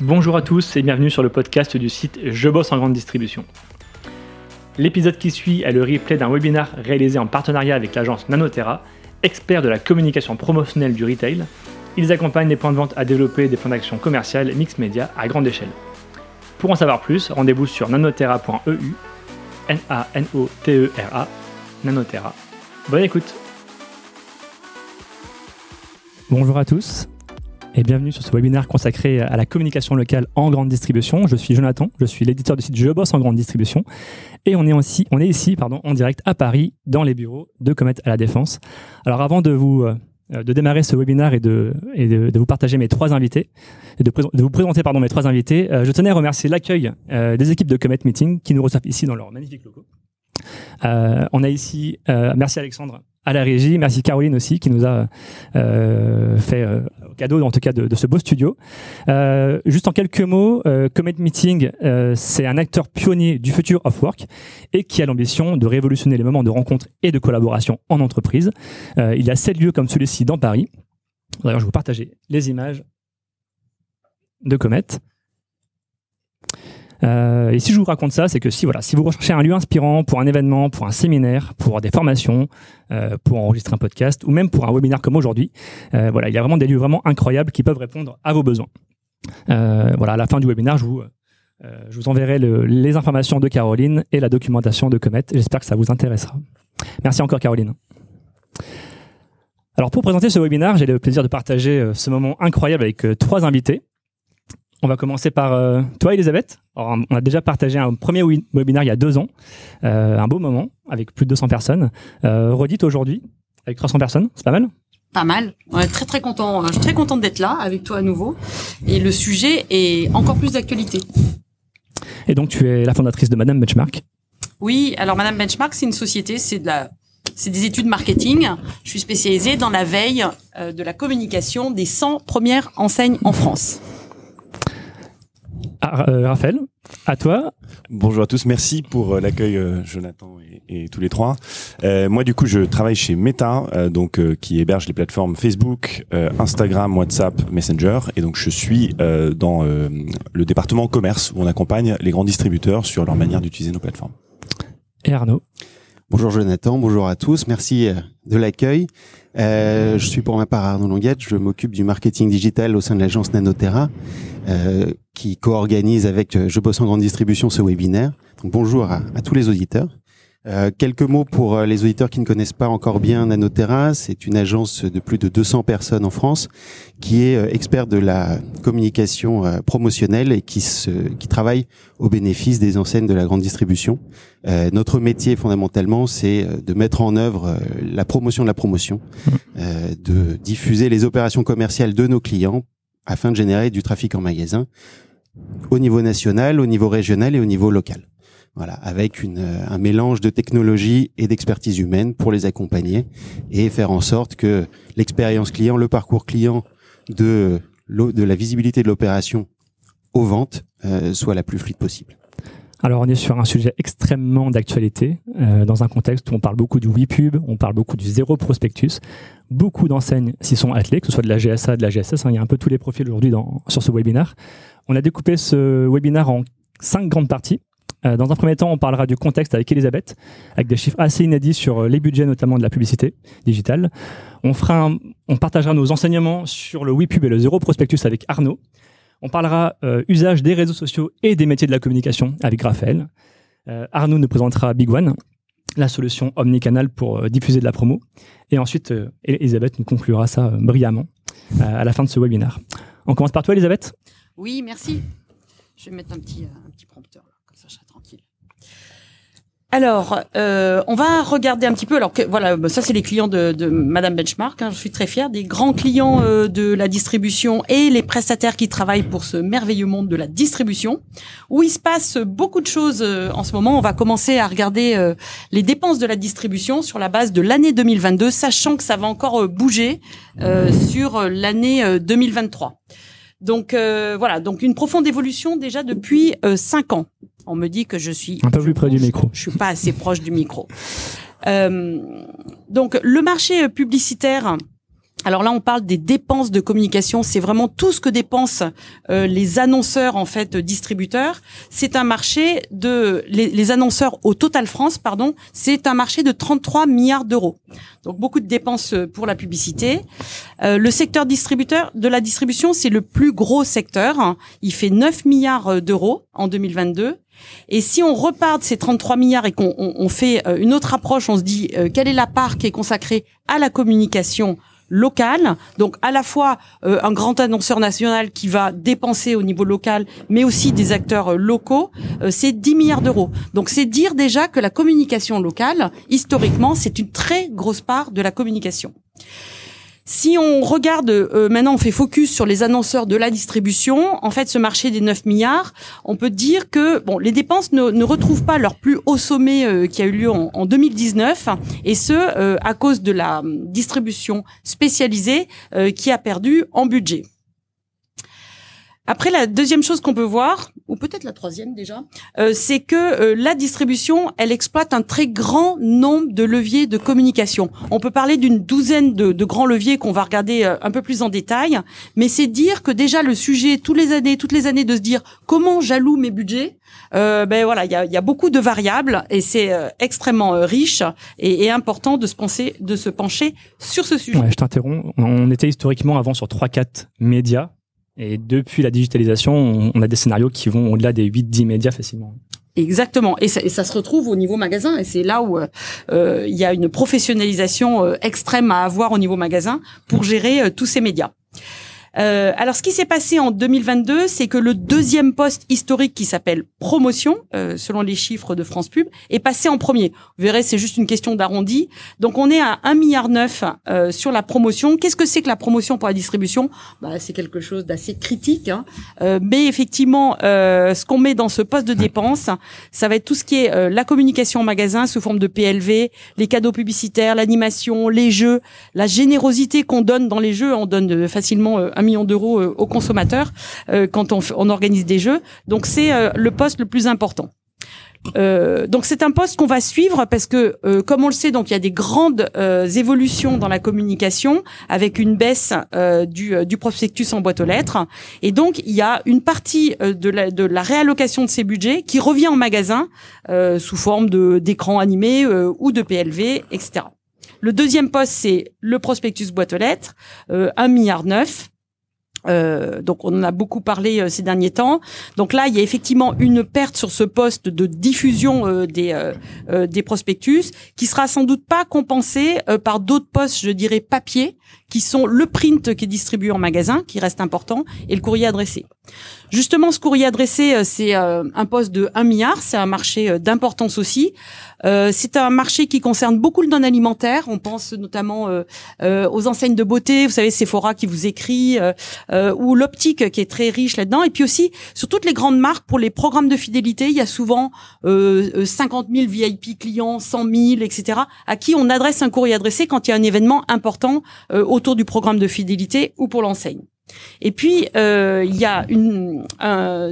Bonjour à tous et bienvenue sur le podcast du site Je bosse en grande distribution. L'épisode qui suit est le replay d'un webinar réalisé en partenariat avec l'agence Nanotera, expert de la communication promotionnelle du retail. Ils accompagnent les points de vente à développer des plans d'action commerciales mix média à grande échelle. Pour en savoir plus, rendez-vous sur nanotera.eu, N-A-N-O-T-E-R-A, Nanotera. Bonne écoute Bonjour à tous, et bienvenue sur ce webinaire consacré à la communication locale en grande distribution. Je suis Jonathan, je suis l'éditeur du site Je bosse en grande distribution et on est, on est ici pardon, en direct à Paris dans les bureaux de Comet à la Défense. Alors avant de vous, euh, de démarrer ce webinaire et, de, et de, vous partager mes trois invités, et de, vous présenter pardon, mes trois invités, euh, je tenais à remercier l'accueil euh, des équipes de Comet Meeting qui nous reçoivent ici dans leur magnifique locaux. on a ici, merci Alexandre, à la régie. Merci Caroline aussi qui nous a fait cadeau en tout cas de, ce beau studio. Euh, juste en quelques mots, Comet Meeting, c'est un acteur pionnier du futur of work et qui a l'ambition de révolutionner les moments de rencontre et de collaboration en entreprise. il y a sept lieux comme celui-ci dans Paris. D'ailleurs, je vais vous partager les images de Comet. Euh, et si je vous raconte ça, c'est que si voilà, si vous recherchez un lieu inspirant pour un événement, pour un séminaire, pour des formations, euh, pour enregistrer un podcast ou même pour un webinaire comme aujourd'hui, euh, voilà, il y a vraiment des lieux vraiment incroyables qui peuvent répondre à vos besoins. Euh, voilà, à la fin du webinaire, je vous euh, je vous enverrai le, les informations de Caroline et la documentation de Comet. J'espère que ça vous intéressera. Merci encore Caroline. Alors pour présenter ce webinaire, j'ai le plaisir de partager ce moment incroyable avec trois invités. On va commencer par euh, toi, Elisabeth. on a déjà partagé un premier webinaire il y a deux ans, euh, un beau moment avec plus de 200 personnes. Euh, redite aujourd'hui avec 300 personnes, c'est pas mal? Pas mal. On est très très content. Je suis très contente d'être là avec toi à nouveau. Et le sujet est encore plus d'actualité. Et donc tu es la fondatrice de Madame Benchmark. Oui, alors Madame Benchmark, c'est une société, c'est de la c'est des études marketing. Je suis spécialisée dans la veille de la communication des 100 premières enseignes en France. Ah, euh, Raphaël, à toi. Bonjour à tous, merci pour euh, l'accueil euh, Jonathan et, tous les trois. moi du coup je travaille chez Meta, donc qui héberge les plateformes Facebook, Instagram, WhatsApp, Messenger, et donc je suis dans le département commerce où on accompagne les grands distributeurs sur leur manière d'utiliser nos plateformes. Et Arnaud. Bonjour Jonathan, bonjour à tous, merci de l'accueil. Je suis pour ma part Arnaud Longuette, je m'occupe du marketing digital au sein de l'agence Nanotera euh, qui co-organise avec euh, Je bosse en grande distribution ce webinaire. Bonjour à, tous les auditeurs. Euh, quelques mots pour euh, les auditeurs qui ne connaissent pas encore bien Nanotera. C'est une agence de plus de 200 personnes en France qui est expert de la communication promotionnelle et qui, se, qui travaille au bénéfice des enseignes de la grande distribution. Euh, notre métier fondamentalement, c'est de mettre en œuvre la promotion de la promotion, mmh. de diffuser les opérations commerciales de nos clients afin de générer du trafic en magasin au niveau national, au niveau régional et au niveau local. Voilà, avec une, euh, un mélange de technologie et d'expertise humaine pour les accompagner et faire en sorte que l'expérience client, le parcours client de, de la visibilité de l'opération aux ventes euh, soit la plus fluide possible. Alors on est sur un sujet extrêmement d'actualité, euh, dans un contexte où on parle beaucoup du WePub, on parle beaucoup du zéro prospectus. Beaucoup d'enseignes s'y sont attelées, que ce soit de la GSA, de la GSS, hein, il y a un peu tous les profils aujourd'hui sur ce webinaire. On a découpé ce webinaire en cinq grandes parties. Euh, dans un premier temps, on parlera du contexte avec Elisabeth, avec des chiffres assez inédits sur euh, les budgets notamment de la publicité digitale. On, partagera nos enseignements sur le WePub et le zéro prospectus avec Arnaud. On parlera euh, usage des réseaux sociaux et des métiers de la communication avec Raphaël. Arnaud nous présentera Big One, la solution omnicanal pour diffuser de la promo. Et ensuite, Elisabeth nous conclura ça brillamment à la fin de ce webinaire. On commence par toi, Elisabeth Oui, merci. Je vais mettre un petit prompteur, comme ça je serai tranquille. Alors, euh, on va regarder un petit peu. Alors que voilà, bah, ça c'est les clients de, de Madame Benchmark. Hein, je suis très fière des grands clients euh, de la distribution et les prestataires qui travaillent pour ce merveilleux monde de la distribution, où il se passe beaucoup de choses euh, en ce moment. On va commencer à regarder euh, les dépenses de la distribution sur la base de l'année 2022, sachant que ça va encore bouger sur l'année 2023. Donc voilà, donc une profonde évolution déjà depuis cinq ans on me dit que je suis un peu plus près du micro. Je, suis pas assez proche du micro. Euh, donc le marché publicitaire Alors là, on parle des dépenses de communication. C'est vraiment tout ce que dépensent euh, les annonceurs en fait distributeurs. C'est un marché de les, annonceurs au Total France, pardon. C'est un marché de 33 milliards d'euros. Donc beaucoup de dépenses euh, pour la publicité. Euh, le secteur distributeur de la distribution, c'est le plus gros secteur. Il fait 9 milliards d'euros en 2022. Et si on repart de ces 33 milliards et qu'on on, fait une autre approche, on se dit quelle est la part qui est consacrée à la communication local, donc à la fois euh, un grand annonceur national qui va dépenser au niveau local, mais aussi des acteurs euh, locaux, euh, c'est 10 milliards d'euros. Donc c'est dire déjà que la communication locale, historiquement, c'est une très grosse part de la communication. Si on regarde, euh, maintenant on fait focus sur les annonceurs de la distribution, en fait ce marché des 9 milliards, on peut dire que bon, les dépenses ne, retrouvent pas leur plus haut sommet euh, qui a eu lieu en, en 2019, et ce euh, à cause de la distribution spécialisée qui a perdu en budget. Après, la deuxième chose qu'on peut voir, ou peut-être la troisième déjà, euh, c'est que euh, la distribution, elle exploite un très grand nombre de leviers de communication. On peut parler d'une douzaine de, de, grands leviers qu'on va regarder euh, un peu plus en détail, mais c'est dire que déjà le sujet, tous les années, toutes les années, de se dire comment j'alloue mes budgets? ben voilà, il y a, y a, beaucoup de variables et c'est extrêmement riche et, et, important de se penser, de se pencher sur ce sujet. Ouais, je t'interromps. On était historiquement avant sur trois quatre médias et depuis la digitalisation, on a des scénarios qui vont au-delà des 8-10 médias facilement. Exactement. Et ça, se retrouve au niveau magasin. Et c'est là où euh, il y a une professionnalisation euh, extrême à avoir au niveau magasin pour gérer euh, tous ces médias. Euh, alors, ce qui s'est passé en 2022, c'est que le deuxième poste historique qui s'appelle promotion, euh, selon les chiffres de France Pub, est passé en premier. Vous verrez, c'est juste une question d'arrondi. Donc, on est à 1,9 milliard euh, sur la promotion. Qu'est-ce que c'est que la promotion pour la distribution? Bah, C'est quelque chose d'assez critique. Hein. Euh, mais effectivement, euh, ce qu'on met dans ce poste de dépense, ça va être tout ce qui est euh, la communication en magasin sous forme de PLV, les cadeaux publicitaires, l'animation, les jeux, la générosité qu'on donne dans les jeux. On donne facilement un millions d'euros euh, aux consommateurs euh, quand on, organise des jeux. Donc c'est euh, le poste le plus important. Donc c'est un poste qu'on va suivre parce que, euh, comme on le sait, donc il y a des grandes euh, évolutions dans la communication avec une baisse du, du, prospectus en boîte aux lettres, et donc il y a une partie de la, de, la, réallocation de ces budgets qui revient en magasin sous forme de d'écran animé ou de PLV, etc. Le deuxième poste c'est le prospectus boîte aux lettres, 1 milliard neuf. Euh, donc on en a beaucoup parlé euh, ces derniers temps. Donc là, il y a effectivement une perte sur ce poste de diffusion euh, des euh, des prospectus qui sera sans doute pas compensée par d'autres postes, je dirais papier, qui sont le print qui est distribué en magasin, qui reste important, et le courrier adressé. Justement, ce courrier adressé, euh, c'est euh, un poste de 1 milliard, c'est un marché euh, d'importance aussi. C'est un marché qui concerne beaucoup le non-alimentaire. On pense notamment aux enseignes de beauté, vous savez, Sephora qui vous écrit, ou l'optique qui est très riche là-dedans. Et puis aussi, sur toutes les grandes marques, pour les programmes de fidélité, il y a souvent 50 000 VIP clients, 100 000, etc., à qui on adresse un courrier adressé quand il y a un événement important autour du programme de fidélité ou pour l'enseigne. Et puis euh, il y a une,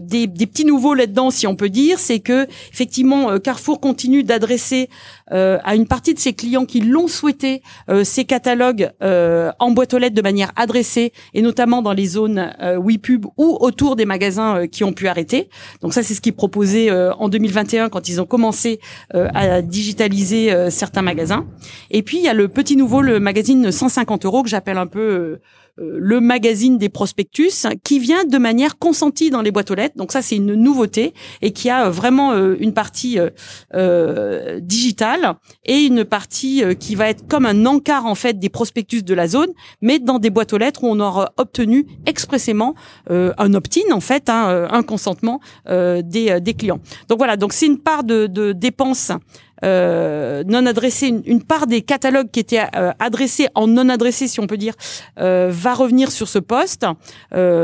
des, des, petits nouveaux là-dedans, si on peut dire, c'est que effectivement euh, Carrefour continue d'adresser euh, à une partie de ses clients qui l'ont souhaité euh, ces catalogues euh, en boîte aux lettres de manière adressée et notamment dans les zones euh, WePub ou autour des magasins qui ont pu arrêter. Donc ça c'est ce qu'ils proposaient en 2021 quand ils ont commencé à digitaliser certains magasins. Et puis il y a le petit nouveau, le magazine 150 euros que j'appelle un peu le magazine des prospectus qui vient de manière consentie dans les boîtes aux lettres. Donc ça, c'est une nouveauté et qui a euh, vraiment euh, une partie euh, digitale et une partie qui va être comme un encart en fait des prospectus de la zone, mais dans des boîtes aux lettres où on aura obtenu expressément un opt-in en fait, hein, un consentement des, des clients. Donc voilà, donc c'est une part de, de dépenses euh, non adressé, une, part des catalogues qui étaient euh, adressés en non adressé, si on peut dire, euh, va revenir sur ce poste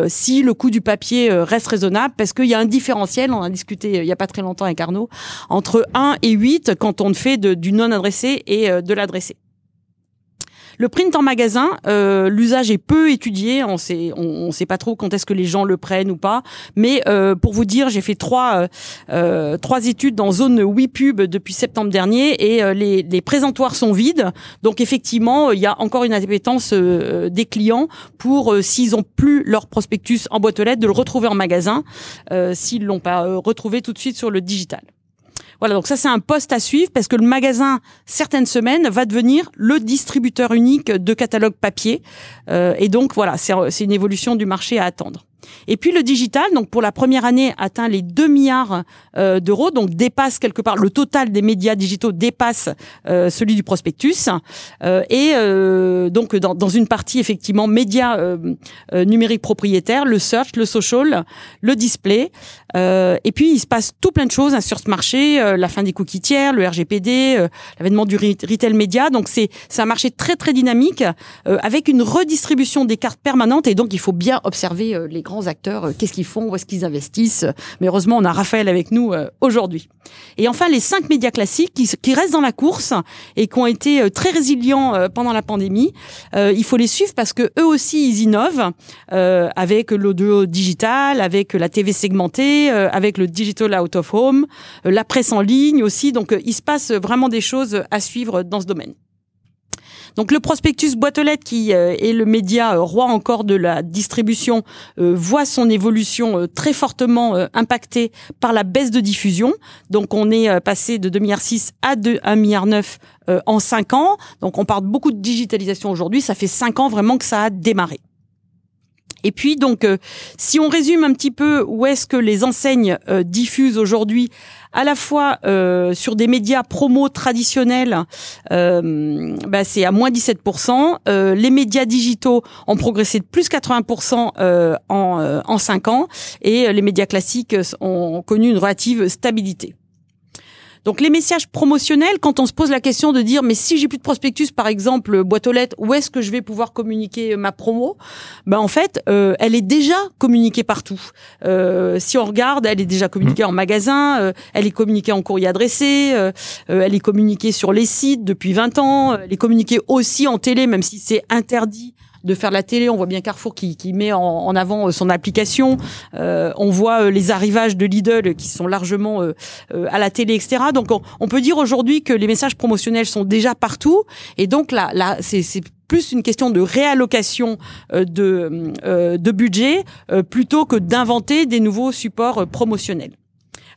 si le coût du papier reste raisonnable, parce qu'il y a un différentiel, on a discuté il y a pas très longtemps avec Arnaud, entre 1 et 8 quand on fait du non adressé et de l'adressé. Le print en magasin, euh, l'usage est peu étudié. On sait, on, sait pas trop quand est-ce que les gens le prennent ou pas. Mais euh, pour vous dire, j'ai fait trois euh, études dans zone WePub depuis septembre dernier et les, les présentoirs sont vides. Donc effectivement, il y a encore une appétence des clients pour s'ils ont plus leur prospectus en boîte aux lettres, de le retrouver en magasin s'ils l'ont pas retrouvé tout de suite sur le digital. Voilà, donc ça c'est un poste à suivre parce que le magasin, certaines semaines, va devenir le distributeur unique de catalogue papier. Euh, et donc voilà, c'est une évolution du marché à attendre. Et puis le digital, donc pour la première année, atteint les 2 milliards euh, d'euros, donc dépasse quelque part le total des médias digitaux dépasse euh, celui du prospectus. Euh, et donc dans, dans, une partie effectivement médias numériques propriétaires, le search, le social, le display. et puis il se passe tout plein de choses hein, sur ce marché, la fin des cookies tiers, le RGPD, l'avènement du retail média. Donc c'est c'est un marché très très dynamique avec une redistribution des cartes permanentes et donc il faut bien observer les grands acteurs, euh, qu'est-ce qu'ils font, où est-ce qu'ils investissent. Mais heureusement, on a Raphaël avec nous euh, aujourd'hui. Et enfin, les cinq médias classiques qui, restent dans la course et qui ont été euh, très résilients pendant la pandémie. il faut les suivre parce que eux aussi, ils innovent avec l'audio digital, avec la TV segmentée, avec le digital out of home, la presse en ligne aussi. Donc, il se passe vraiment des choses à suivre dans ce domaine. Donc le prospectus boîte aux qui euh, est le média euh, roi encore de la distribution, euh, voit son évolution très fortement impactée par la baisse de diffusion. Donc on est passé de 2,6 milliards à 1,9 milliard en 5 ans. Donc on parle beaucoup de digitalisation aujourd'hui. Ça fait 5 ans vraiment que ça a démarré. Et puis donc, si on résume un petit peu où est-ce que les enseignes diffusent aujourd'hui à la fois euh, sur des médias promo traditionnels, euh, bah, c'est à moins 17%. Euh, les médias digitaux ont progressé de plus 80% euh, en, euh, en 5 ans et les médias classiques ont connu une relative stabilité. Donc les messages promotionnels, quand on se pose la question de dire mais si j'ai plus de prospectus par exemple boîte aux lettres, où est-ce que je vais pouvoir communiquer ma promo? Ben en fait, euh, elle est déjà communiquée partout. Euh, si on regarde, elle est déjà communiquée mmh. en magasin, euh, elle est communiquée en courrier adressé, elle est communiquée sur les sites depuis 20 ans, elle est communiquée aussi en télé même si c'est interdit de faire la télé. On voit bien Carrefour qui, met en, avant euh, son application. Euh, on voit euh, les arrivages de Lidl qui sont largement à la télé, etc. Donc on, peut dire aujourd'hui que les messages promotionnels sont déjà partout. Et donc là, là c'est plus une question de réallocation de, de budget plutôt que d'inventer des nouveaux supports promotionnels.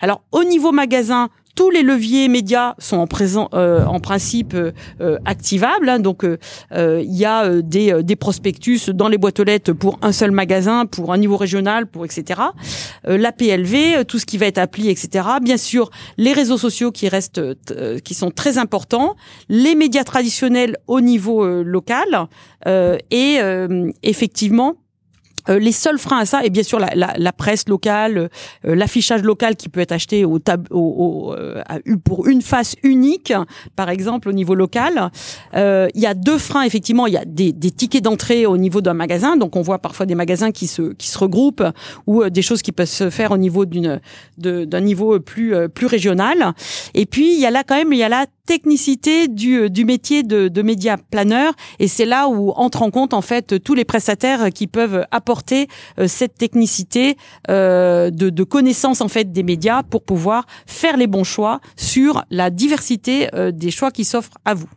Alors au niveau magasin, tous les leviers médias sont en euh, principe euh, euh, activables. Hein. donc, il y a des, des, prospectus dans les boîtes aux lettres pour un seul magasin, pour un niveau régional, pour etc. la PLV, tout ce qui va être appli, etc. Bien sûr, les réseaux sociaux qui restent, qui sont très importants, les médias traditionnels au niveau local et effectivement euh, les seuls freins à ça, et bien sûr la, la, la presse locale, euh, l'affichage local qui peut être acheté au, tab au, euh, pour une face unique, par exemple au niveau local. il y a deux freins effectivement. Il y a des, des tickets d'entrée au niveau d'un magasin, donc on voit parfois des magasins qui se qui se regroupent ou des choses qui peuvent se faire au niveau d'une d'un niveau plus plus régional. Et puis il y a là quand même il y a la technicité du, du métier de, de média planeur et c'est là où entre en compte en fait tous les prestataires qui peuvent apporter euh, cette technicité euh, de, connaissance en fait des médias pour pouvoir faire les bons choix sur la diversité euh, des choix qui s'offrent à vous.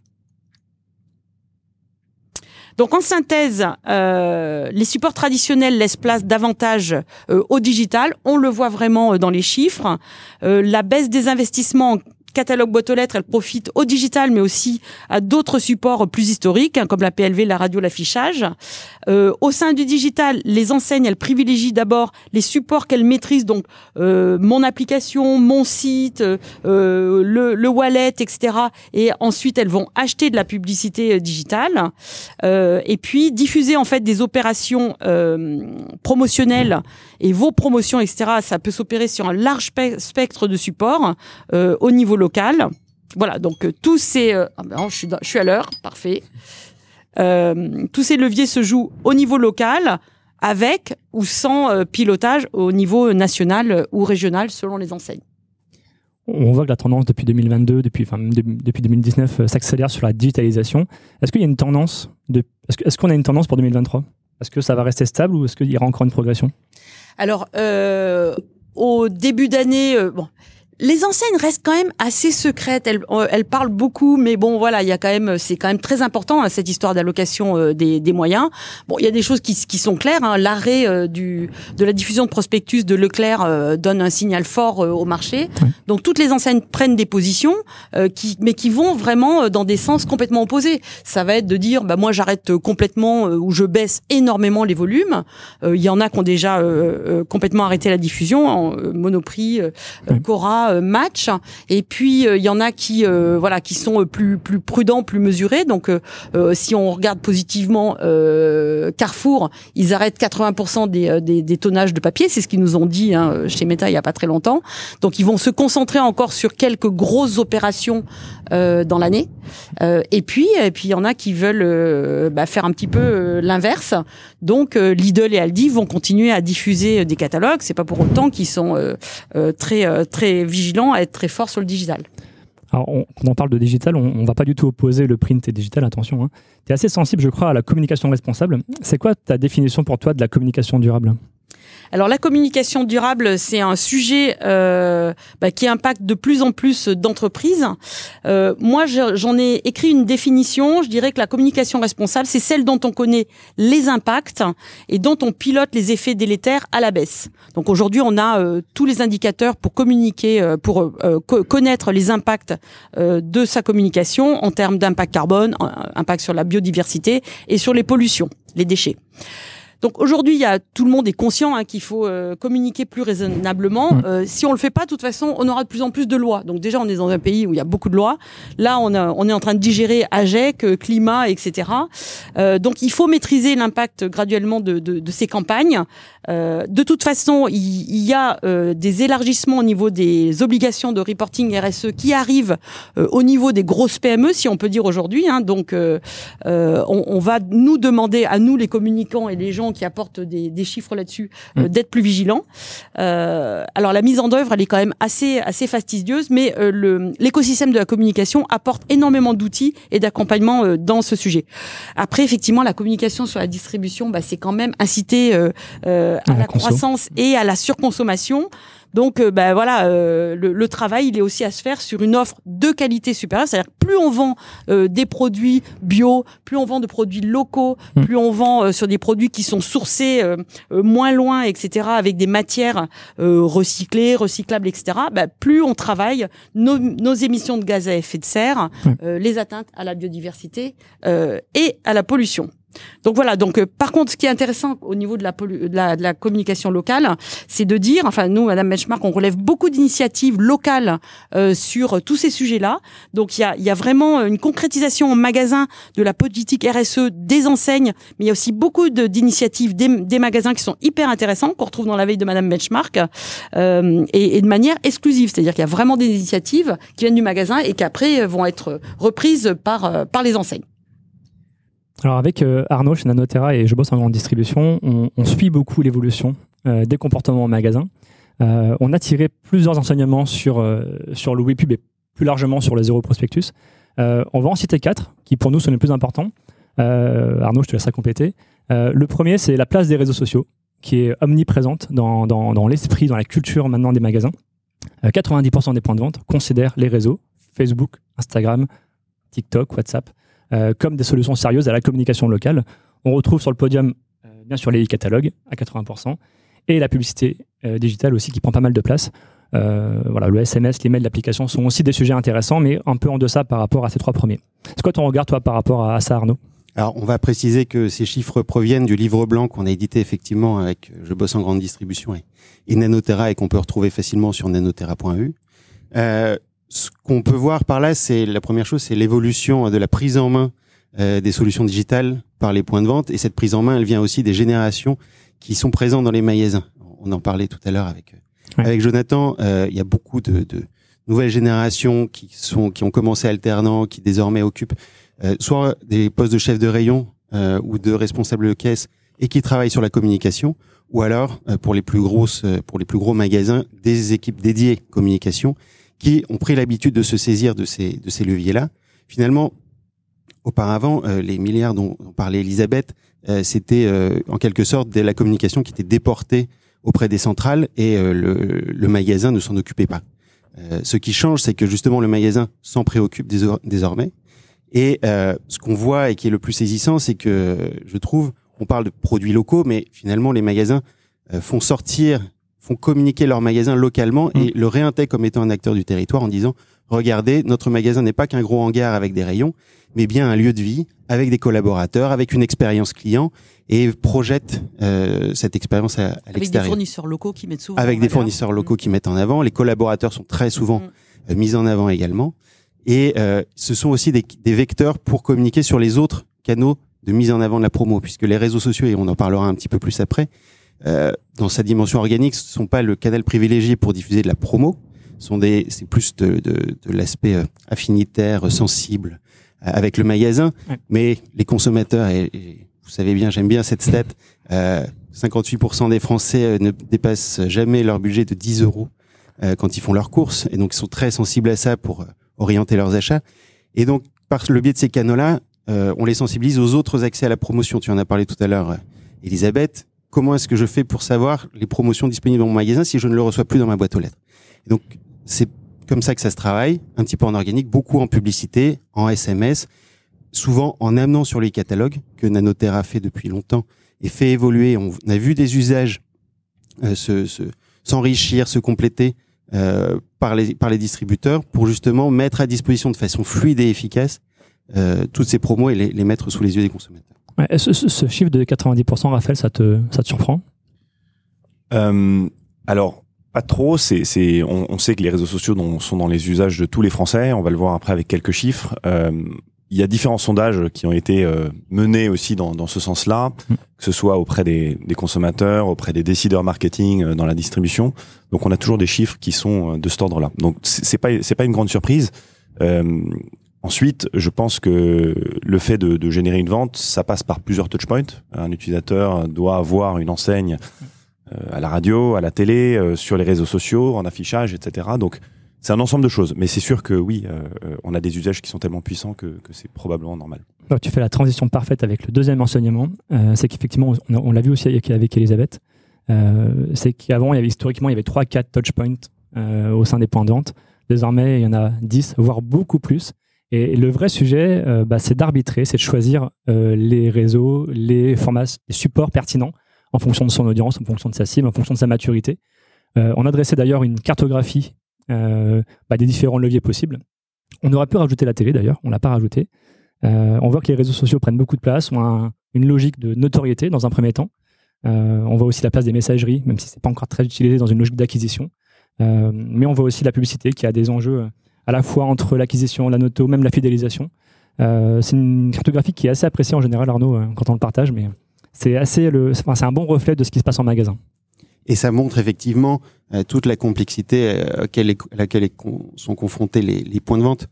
Donc en synthèse, les supports traditionnels laissent place davantage au digital. On le voit vraiment dans les chiffres. La baisse des investissements catalogue boîte aux lettres, elle profite au digital, mais aussi à d'autres supports plus historiques, hein, comme la PLV, la radio, l'affichage. Euh, au sein du digital, les enseignes, elles privilégient d'abord les supports qu'elles maîtrisent, donc euh, mon application, mon site, euh, le, le, wallet, etc. Et ensuite, elles vont acheter de la publicité digitale. Et puis, diffuser en fait des opérations promotionnelles et vos promotions, etc. Ça peut s'opérer sur un large spectre de supports au niveau local. Voilà, donc tous ces... Ah ben, je, suis je suis à l'heure, parfait. Euh, tous ces leviers se jouent au niveau local, avec ou sans euh, pilotage au niveau national ou régional selon les enseignes. on voit que la tendance depuis 2022, depuis, enfin, depuis 2019, s'accélère sur la digitalisation. Est-ce qu'il y a une tendance est-ce qu'on a une tendance pour 2023 Est-ce que ça va rester stable ou est-ce qu'il y aura encore une progression? Alors, au début d'année, bon, les enseignes restent quand même assez secrètes. Elles, euh, elles parlent beaucoup, mais bon, voilà, il y a quand même, c'est quand même très important hein, cette histoire d'allocation euh, des, des, moyens. Bon, il y a des choses qui, qui sont claires. Hein. L'arrêt euh, du de la diffusion de prospectus de Leclerc donne un signal fort au marché. Donc toutes les enseignes prennent des positions, qui, mais qui vont vraiment dans des sens complètement opposés. Ça va être de dire, bah moi j'arrête complètement ou je baisse énormément les volumes. Il y en a qui ont déjà complètement arrêté la diffusion, en Monoprix, Cora. Euh, match. Et puis euh, il y en a qui euh, voilà qui sont plus plus prudents, plus mesurés. Donc si on regarde positivement Carrefour, ils arrêtent 80% des, des, des, tonnages de papier. C'est ce qu'ils nous ont dit hein, chez Meta il y a pas très longtemps. Donc ils vont se concentrer encore sur quelques grosses opérations dans l'année. et puis et puis il y en a qui veulent bah, faire un petit peu l'inverse. Donc Lidl et Aldi vont continuer à diffuser des catalogues. C'est pas pour autant qu'ils sont très très vigilant à être très fort sur le digital. Alors, quand on parle de digital, on ne va pas du tout opposer le print et digital, attention. Hein. Tu es assez sensible, je crois, à la communication responsable. C'est quoi ta définition pour toi de la communication durable? Alors la communication durable, c'est un sujet euh, bah, qui impacte de plus en plus d'entreprises. Euh, moi, j'en ai écrit une définition. Je dirais que la communication responsable, c'est celle dont on connaît les impacts et dont on pilote les effets délétères à la baisse. Donc aujourd'hui, on a euh, tous les indicateurs pour communiquer, euh, pour euh, connaître les impacts de sa communication en termes d'impact carbone, impact sur la biodiversité et sur les pollutions, les déchets. Donc aujourd'hui, il y a tout le monde est conscient hein, qu'il faut euh, communiquer plus raisonnablement. Mmh. Euh, si on le fait pas, de toute façon, on aura de plus en plus de lois. Donc déjà, on est dans un pays où il y a beaucoup de lois. Là, on, a, on est en train de digérer AGEC, euh, climat, etc. donc il faut maîtriser l'impact graduellement de, de, de, ces campagnes. de toute façon, il, il y a des élargissements au niveau des obligations de reporting RSE qui arrivent au niveau des grosses PME, si on peut dire aujourd'hui. Hein. Donc on, on va nous demander à nous les communicants et les gens qui apportent des, des chiffres là-dessus, euh, mm. d'être plus vigilants. Euh, alors la mise en œuvre, elle est quand même assez assez fastidieuse, mais euh, le l'écosystème de la communication apporte énormément d'outils et d'accompagnement euh, dans ce sujet. Après, effectivement, la communication sur la distribution, bah, c'est quand même inciter à, à, la, croissance et à la surconsommation. Donc, euh, bah, voilà, euh, le, travail, il est aussi à se faire sur une offre de qualité supérieure. C'est-à-dire plus on vend euh, des produits bio, plus on vend de produits locaux, hmm. plus on vend sur des produits qui sont sourcés moins loin, etc., avec des matières recyclées, recyclables, etc., bah, plus on travaille nos, nos, émissions de gaz à effet de serre, les atteintes à la biodiversité et à la pollution. Donc voilà. Donc euh, par contre, ce qui est intéressant au niveau de la, de la, communication locale, c'est de dire, enfin nous, Madame Benchmark, on relève beaucoup d'initiatives locales euh, sur tous ces sujets-là. Donc il y a, y a vraiment une concrétisation en magasin de la politique RSE des enseignes, mais il y a aussi beaucoup d'initiatives des, des, magasins qui sont hyper intéressants qu'on retrouve dans la veille de Madame Benchmark euh, et, et, de manière exclusive. C'est-à-dire qu'il y a vraiment des initiatives qui viennent du magasin et qui après vont être reprises par par les enseignes. Alors avec euh, Arnaud chez Nanotera et je bosse en grande distribution, on, suit beaucoup l'évolution euh, des comportements en magasin. Euh, on a tiré plusieurs enseignements sur, sur le WePub et plus largement sur les zéro prospectus. on va en citer quatre qui pour nous sont les plus importants. Arnaud, je te laisserai compléter. le premier, c'est la place des réseaux sociaux qui est omniprésente dans, dans, dans l'esprit, dans la culture maintenant des magasins. 90% des points de vente considèrent les réseaux, Facebook, Instagram, TikTok, WhatsApp, euh, comme des solutions sérieuses à la communication locale. On retrouve sur le podium euh, bien sûr les catalogues à 80% et la publicité euh, digitale aussi qui prend pas mal de place. voilà, le SMS, les mails, l'application sont aussi des sujets intéressants, mais un peu en deçà par rapport à ces trois premiers. C'est quoi ton regard, toi, par rapport à, ça, Arnaud? Alors, on va préciser que ces chiffres proviennent du livre blanc qu'on a édité effectivement avec Je bosse en grande distribution et, et Nanotera et qu'on peut retrouver facilement sur nanotera.eu. Euh, ce qu'on peut voir par là, c'est la première chose, c'est l'évolution de la prise en main euh, des solutions digitales par les points de vente. Et cette prise en main, elle vient aussi des générations qui sont présentes dans les magasins. On en parlait tout à l'heure avec avec Jonathan. Euh, il y a beaucoup de, de, nouvelles générations qui sont qui ont commencé alternant, qui désormais occupent euh, soit des postes de chef de rayon ou de responsable de caisse et qui travaillent sur la communication, ou alors pour les plus grosses, pour les plus gros magasins, des équipes dédiées communication qui ont pris l'habitude de se saisir de ces, de ces leviers-là. Finalement, auparavant, euh, les milliards dont, parlait Elisabeth, euh, c'était euh, en quelque sorte de la communication qui était déportée auprès des centrales et le, le, magasin ne s'en occupait pas. ce qui change, c'est que justement le magasin s'en préoccupe désormais. Et ce qu'on voit et qui est le plus saisissant, c'est que je trouve, on parle de produits locaux, mais finalement les magasins font sortir font communiquer leur magasin localement et mmh. le réintègrent comme étant un acteur du territoire en disant regardez, notre magasin n'est pas qu'un gros hangar avec des rayons, mais bien un lieu de vie avec des collaborateurs, avec une expérience client et projette euh, cette expérience à, l'extérieur. Avec des fournisseurs locaux qui mettent souvent. Avec des fournisseurs locaux mmh. qui mettent en avant. Les collaborateurs sont très souvent mmh. euh, mis en avant également. Et euh, ce sont aussi des, des, vecteurs pour communiquer sur les autres canaux de mise en avant de la promo, puisque les réseaux sociaux, et on en parlera un petit peu plus après, euh, dans sa dimension organique, ce sont pas le canal privilégié pour diffuser de la promo. Sont des, c'est plus de, de, de l'aspect euh, affinitaire, sensible euh, avec le magasin. Mais les consommateurs, et, vous savez bien, j'aime bien cette stat, euh, 58% des Français ne dépassent jamais leur budget de 10 euros quand ils font leurs courses. Et donc, ils sont très sensibles à ça pour orienter leurs achats. Et donc, par le biais de ces canaux-là, on les sensibilise aux autres accès à la promotion. Tu en as parlé tout à l'heure, Elisabeth comment est-ce que je fais pour savoir les promotions disponibles dans mon magasin si je ne le reçois plus dans ma boîte aux lettres Donc c'est comme ça que ça se travaille, un petit peu en organique, beaucoup en publicité, en SMS, souvent en amenant sur les catalogues que Nanotera fait depuis longtemps et fait évoluer. On a vu des usages euh, se, s'enrichir, se compléter euh, par, les, par les distributeurs pour justement mettre à disposition de façon fluide et efficace euh, toutes ces promos et les mettre sous les yeux des consommateurs ce, chiffre de 90%, Raphaël, ça te, ça te surprend? Euh, Alors, pas trop. C'est, c'est, on, sait que les réseaux sociaux sont dans les usages de tous les Français. On va le voir après avec quelques chiffres. Euh, il y a différents sondages qui ont été euh, menés aussi dans, dans ce sens-là, mm. que ce soit auprès des, des, consommateurs, auprès des décideurs marketing dans la distribution. Donc, on a toujours des chiffres qui sont de cet ordre-là. Donc, c'est pas c'est pas une grande surprise. Ensuite, je pense que le fait de, générer une vente, ça passe par plusieurs touchpoints. Un utilisateur doit avoir une enseigne euh, à la radio, à la télé, euh, sur les réseaux sociaux, en affichage, etc. Donc, c'est un ensemble de choses. Mais c'est sûr que oui, euh, on a des usages qui sont tellement puissants que, c'est probablement normal. Tu fais la transition parfaite avec le deuxième enseignement. c'est qu'effectivement, on, l'a vu aussi avec, Elisabeth. c'est qu'avant, historiquement, il y avait 3-4 touchpoints au sein des points de vente. Désormais, il y en a 10, voire beaucoup plus. Et le vrai sujet, euh, bah, c'est d'arbitrer, c'est de choisir euh, les réseaux, les formats, les supports pertinents en fonction de son audience, en fonction de sa cible, en fonction de sa maturité. Euh, on a dressé d'ailleurs une cartographie bah, des différents leviers possibles. On aurait pu rajouter la télé d'ailleurs, on l'a pas rajouté. on voit que les réseaux sociaux prennent beaucoup de place, ont une logique de notoriété dans un premier temps. on voit aussi la place des messageries, même si c'est pas encore très utilisé dans une logique d'acquisition. mais on voit aussi la publicité qui a des enjeux à la fois entre l'acquisition, la noto, même la fidélisation. Euh, c'est une cartographie qui est assez appréciée en général, Arnaud, euh, quand on le partage, mais c'est assez le, c'est un bon reflet de ce qui se passe en magasin. Et ça montre effectivement euh, toute la complexité à laquelle sont confrontés les, points de vente,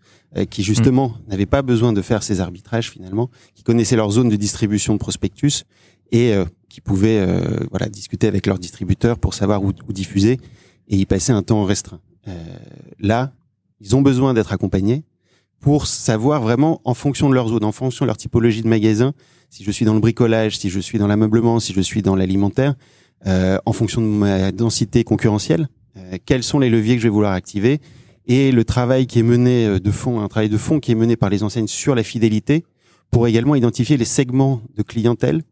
qui justement mm. n'avaient pas besoin de faire ces arbitrages finalement, qui connaissaient leur zone de distribution de prospectus et qui pouvaient voilà discuter avec leurs distributeurs pour savoir où, où, diffuser et y passer un temps restreint. là, ils ont besoin d'être accompagnés pour savoir vraiment, en fonction de leur zone, en fonction de leur typologie de magasin, si je suis dans le bricolage, si je suis dans l'ameublement, si je suis dans l'alimentaire, euh, en fonction de ma densité concurrentielle, euh, quels sont les leviers que je vais vouloir activer et le travail qui est mené euh, de fond, un travail de fond qui est mené par les enseignes sur la fidélité pour également identifier les segments de clientèle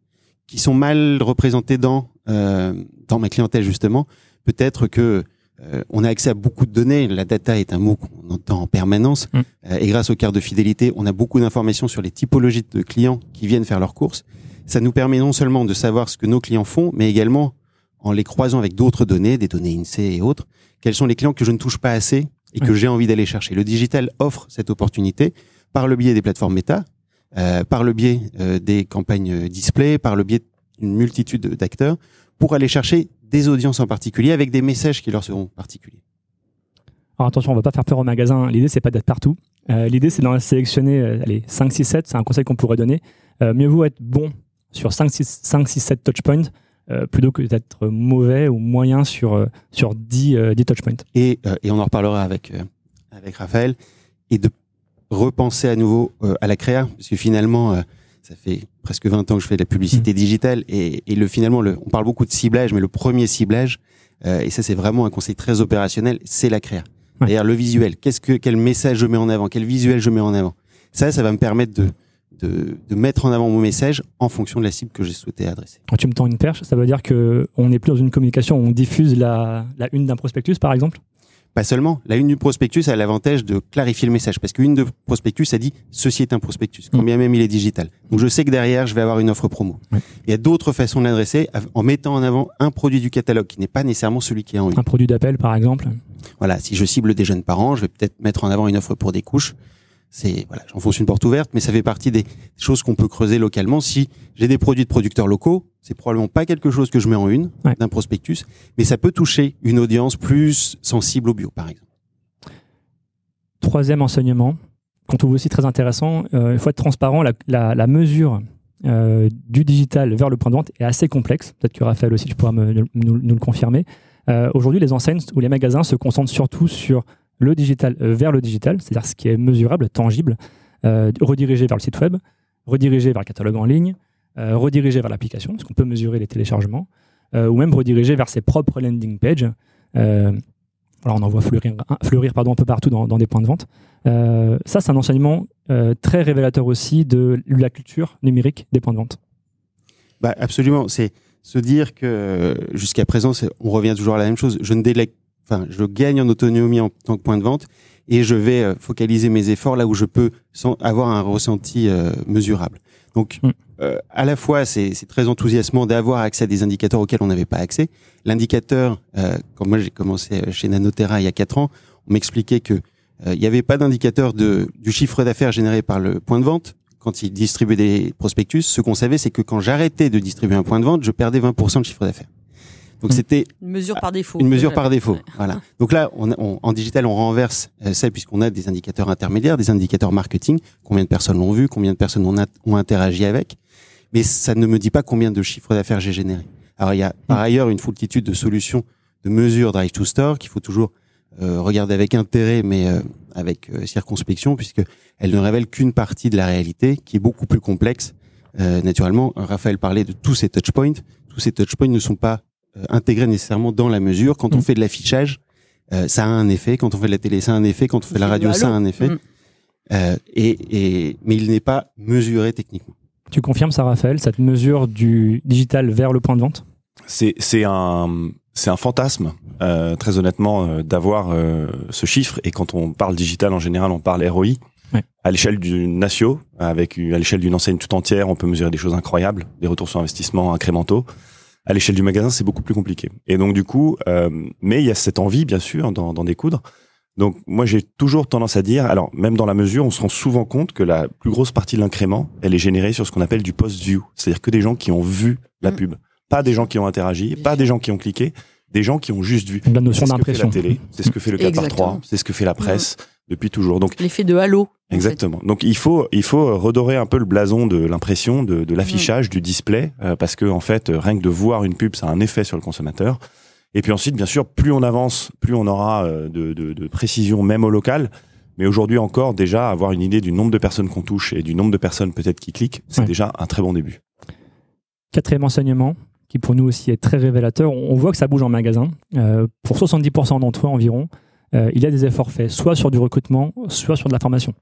qui sont mal représentés dans euh, dans ma clientèle justement. Peut-être que euh, on a accès à beaucoup de données. La data est un mot qu'on entend en permanence. Mm. Euh, et grâce aux cartes de fidélité, on a beaucoup d'informations sur les typologies de clients qui viennent faire leurs courses. Ça nous permet non seulement de savoir ce que nos clients font, mais également, en les croisant avec d'autres données, des données INSEE et autres, quels sont les clients que je ne touche pas assez et que mm. j'ai envie d'aller chercher. Le digital offre cette opportunité par le biais des plateformes méta, euh, par le biais des campagnes display, par le biais d'une multitude d'acteurs, pour aller chercher des audiences en particulier avec des messages qui leur seront particuliers. Alors attention, on va pas faire peur au magasin. L'idée, c'est pas d'être partout. Euh, l'idée, c'est d'en sélectionner euh, allez, 5, 6, 7. C'est un conseil qu'on pourrait donner. Euh, mieux vaut être bon sur 5, 6, 5, 6 7 touchpoints plutôt que d'être mauvais ou moyen sur, sur 10, 10 touchpoints. Et, et on en reparlera avec avec Raphaël et de repenser à nouveau euh, à la créa, parce que finalement, euh, ça fait presque 20 ans que je fais de la publicité Mmh. digitale et, et le finalement, le, on parle beaucoup de ciblage, mais le premier ciblage, euh, et ça c'est vraiment un conseil très opérationnel, c'est la créa. Ouais. C'est-à-dire le visuel. Qu'est-ce que quel message je mets en avant, quel visuel je mets en avant? Ça, ça va me permettre de de, de mettre en avant mon message en fonction de la cible que j'ai souhaité adresser. Quand tu me tends une perche, ça veut dire que on n'est plus dans une communication où on diffuse la, la une d'un prospectus, par exemple? Pas seulement, la une du prospectus a l'avantage de clarifier le message parce qu'une de prospectus ça dit ceci est un prospectus, quand Mm. bien même il est digital. Donc je sais que derrière je vais avoir une offre promo. Il y a d'autres façons de l'adresser en mettant en avant un produit du catalogue qui n'est pas nécessairement celui qui est en une. Un produit d'appel, par exemple? Voilà, si je cible des jeunes parents, je vais peut-être mettre en avant une offre pour des couches. C'est voilà, j'enfonce une porte ouverte, mais ça fait partie des choses qu'on peut creuser localement. Si j'ai des produits de producteurs locaux, c'est probablement pas quelque chose que je mets en une Ouais. d'un prospectus, mais ça peut toucher une audience plus sensible au bio, par exemple. Troisième enseignement, qu'on trouve aussi très intéressant, euh, il faut être transparent, la, la- la mesure euh, du digital vers le point de vente est assez complexe. Peut-être que Raphaël aussi, tu pourras me- nous, nous le confirmer. Euh, Aujourd'hui, les enseignes ou les magasins se concentrent surtout sur le digital euh, vers le digital, c'est-à-dire ce qui est mesurable, tangible, euh, redirigé vers le site web, redirigé vers le catalogue en ligne, euh, redirigé vers l'application, parce qu'on peut mesurer les téléchargements, ou même redirigé vers ses propres landing pages. Voilà, on en voit fleurir, fleurir pardon, un peu partout dans, dans des points de vente. Ça, c'est un enseignement très révélateur aussi de la culture numérique des points de vente. Bah, absolument. C'est se dire que jusqu'à présent, on revient toujours à la même chose. Je ne délègue, enfin, je gagne en autonomie en tant que point de vente et je vais euh, focaliser mes efforts là où je peux sans avoir un ressenti euh, mesurable. Donc, Mm. euh, à la fois, c'est très enthousiasmant d'avoir accès à des indicateurs auxquels on n'avait pas accès. L'indicateur, euh, quand moi j'ai commencé chez Nanoterra il y a quatre ans, on m'expliquait que euh, il n'y avait pas d'indicateur du chiffre d'affaires généré par le point de vente quand il distribuait des prospectus. Ce qu'on savait, c'est que quand j'arrêtais de distribuer un point de vente, je perdais 20% de chiffre d'affaires. Donc Mm. c'était Une mesure par défaut. une mesure par défaut. Ouais. Voilà. Donc là, on, on- en digital, on renverse euh, ça puisqu'on a des indicateurs intermédiaires, des indicateurs marketing. Combien de personnes l'ont vu, combien de personnes ont, a- ont interagi avec. Mais ça ne me dit pas combien de chiffre d'affaires j'ai généré. Alors il y a par ailleurs une foultitude de solutions de mesures drive to store qu'il faut toujours euh, regarder avec intérêt, mais euh, avec euh, circonspection, puisque elles ne révèlent qu'une partie de la réalité, qui est beaucoup plus complexe. Euh, naturellement, Raphaël parlait de tous ces touchpoints. Tous ces touchpoints ne sont pas euh, intégrés nécessairement dans la mesure. Quand on Mm. fait de l'affichage, euh, ça a un effet. Quand on fait de la télé, ça a un effet. Quand on fait de la radio, ça a un effet. Mm. Euh, et, et, mais il n'est pas mesuré techniquement. Tu confirmes ça, Raphaël, cette mesure du digital vers le point de vente? C'est c'est un c'est un fantasme euh, très honnêtement euh, d'avoir euh, ce chiffre et quand on parle digital en général on parle ROI Ouais. à l'échelle du natio avec à l'échelle d'une enseigne tout entière on peut mesurer des choses incroyables des retours sur investissement incrémentaux à l'échelle du magasin c'est beaucoup plus compliqué et donc du coup euh, mais il y a cette envie bien sûr d'en d'en découdre donc moi j'ai toujours tendance à dire alors même dans la mesure on se rend souvent compte que la plus grosse partie de l'incrément elle est générée sur ce qu'on appelle du post view c'est-à-dire que des gens qui ont vu la Mm. pub pas des gens qui ont interagi, pas des gens qui ont cliqué, des gens qui ont juste vu. La notion C'est ce que fait d'impression. la télé, c'est ce que fait le 4 par 3, Exactement. c'est ce que fait la presse depuis toujours. Donc L'effet de halo. en fait. exactement. Donc il faut il faut redorer un peu le blason de l'impression, de, de l'affichage, du display, euh, parce que en fait euh, rien que de voir une pub, ça a un effet sur le consommateur. Et puis ensuite, bien sûr, plus on avance, plus on aura euh, de, de, de précision même au local. Mais aujourd'hui encore, déjà avoir une idée du nombre de personnes qu'on touche et du nombre de personnes peut-être qui cliquent, c'est Ouais. déjà un très bon début. Quatrième enseignement, qui pour nous aussi est très révélateur, on voit que ça bouge en magasin. Euh, pour 70% d'entre eux environ, euh, il y a des efforts faits, soit sur du recrutement, soit sur de la formation.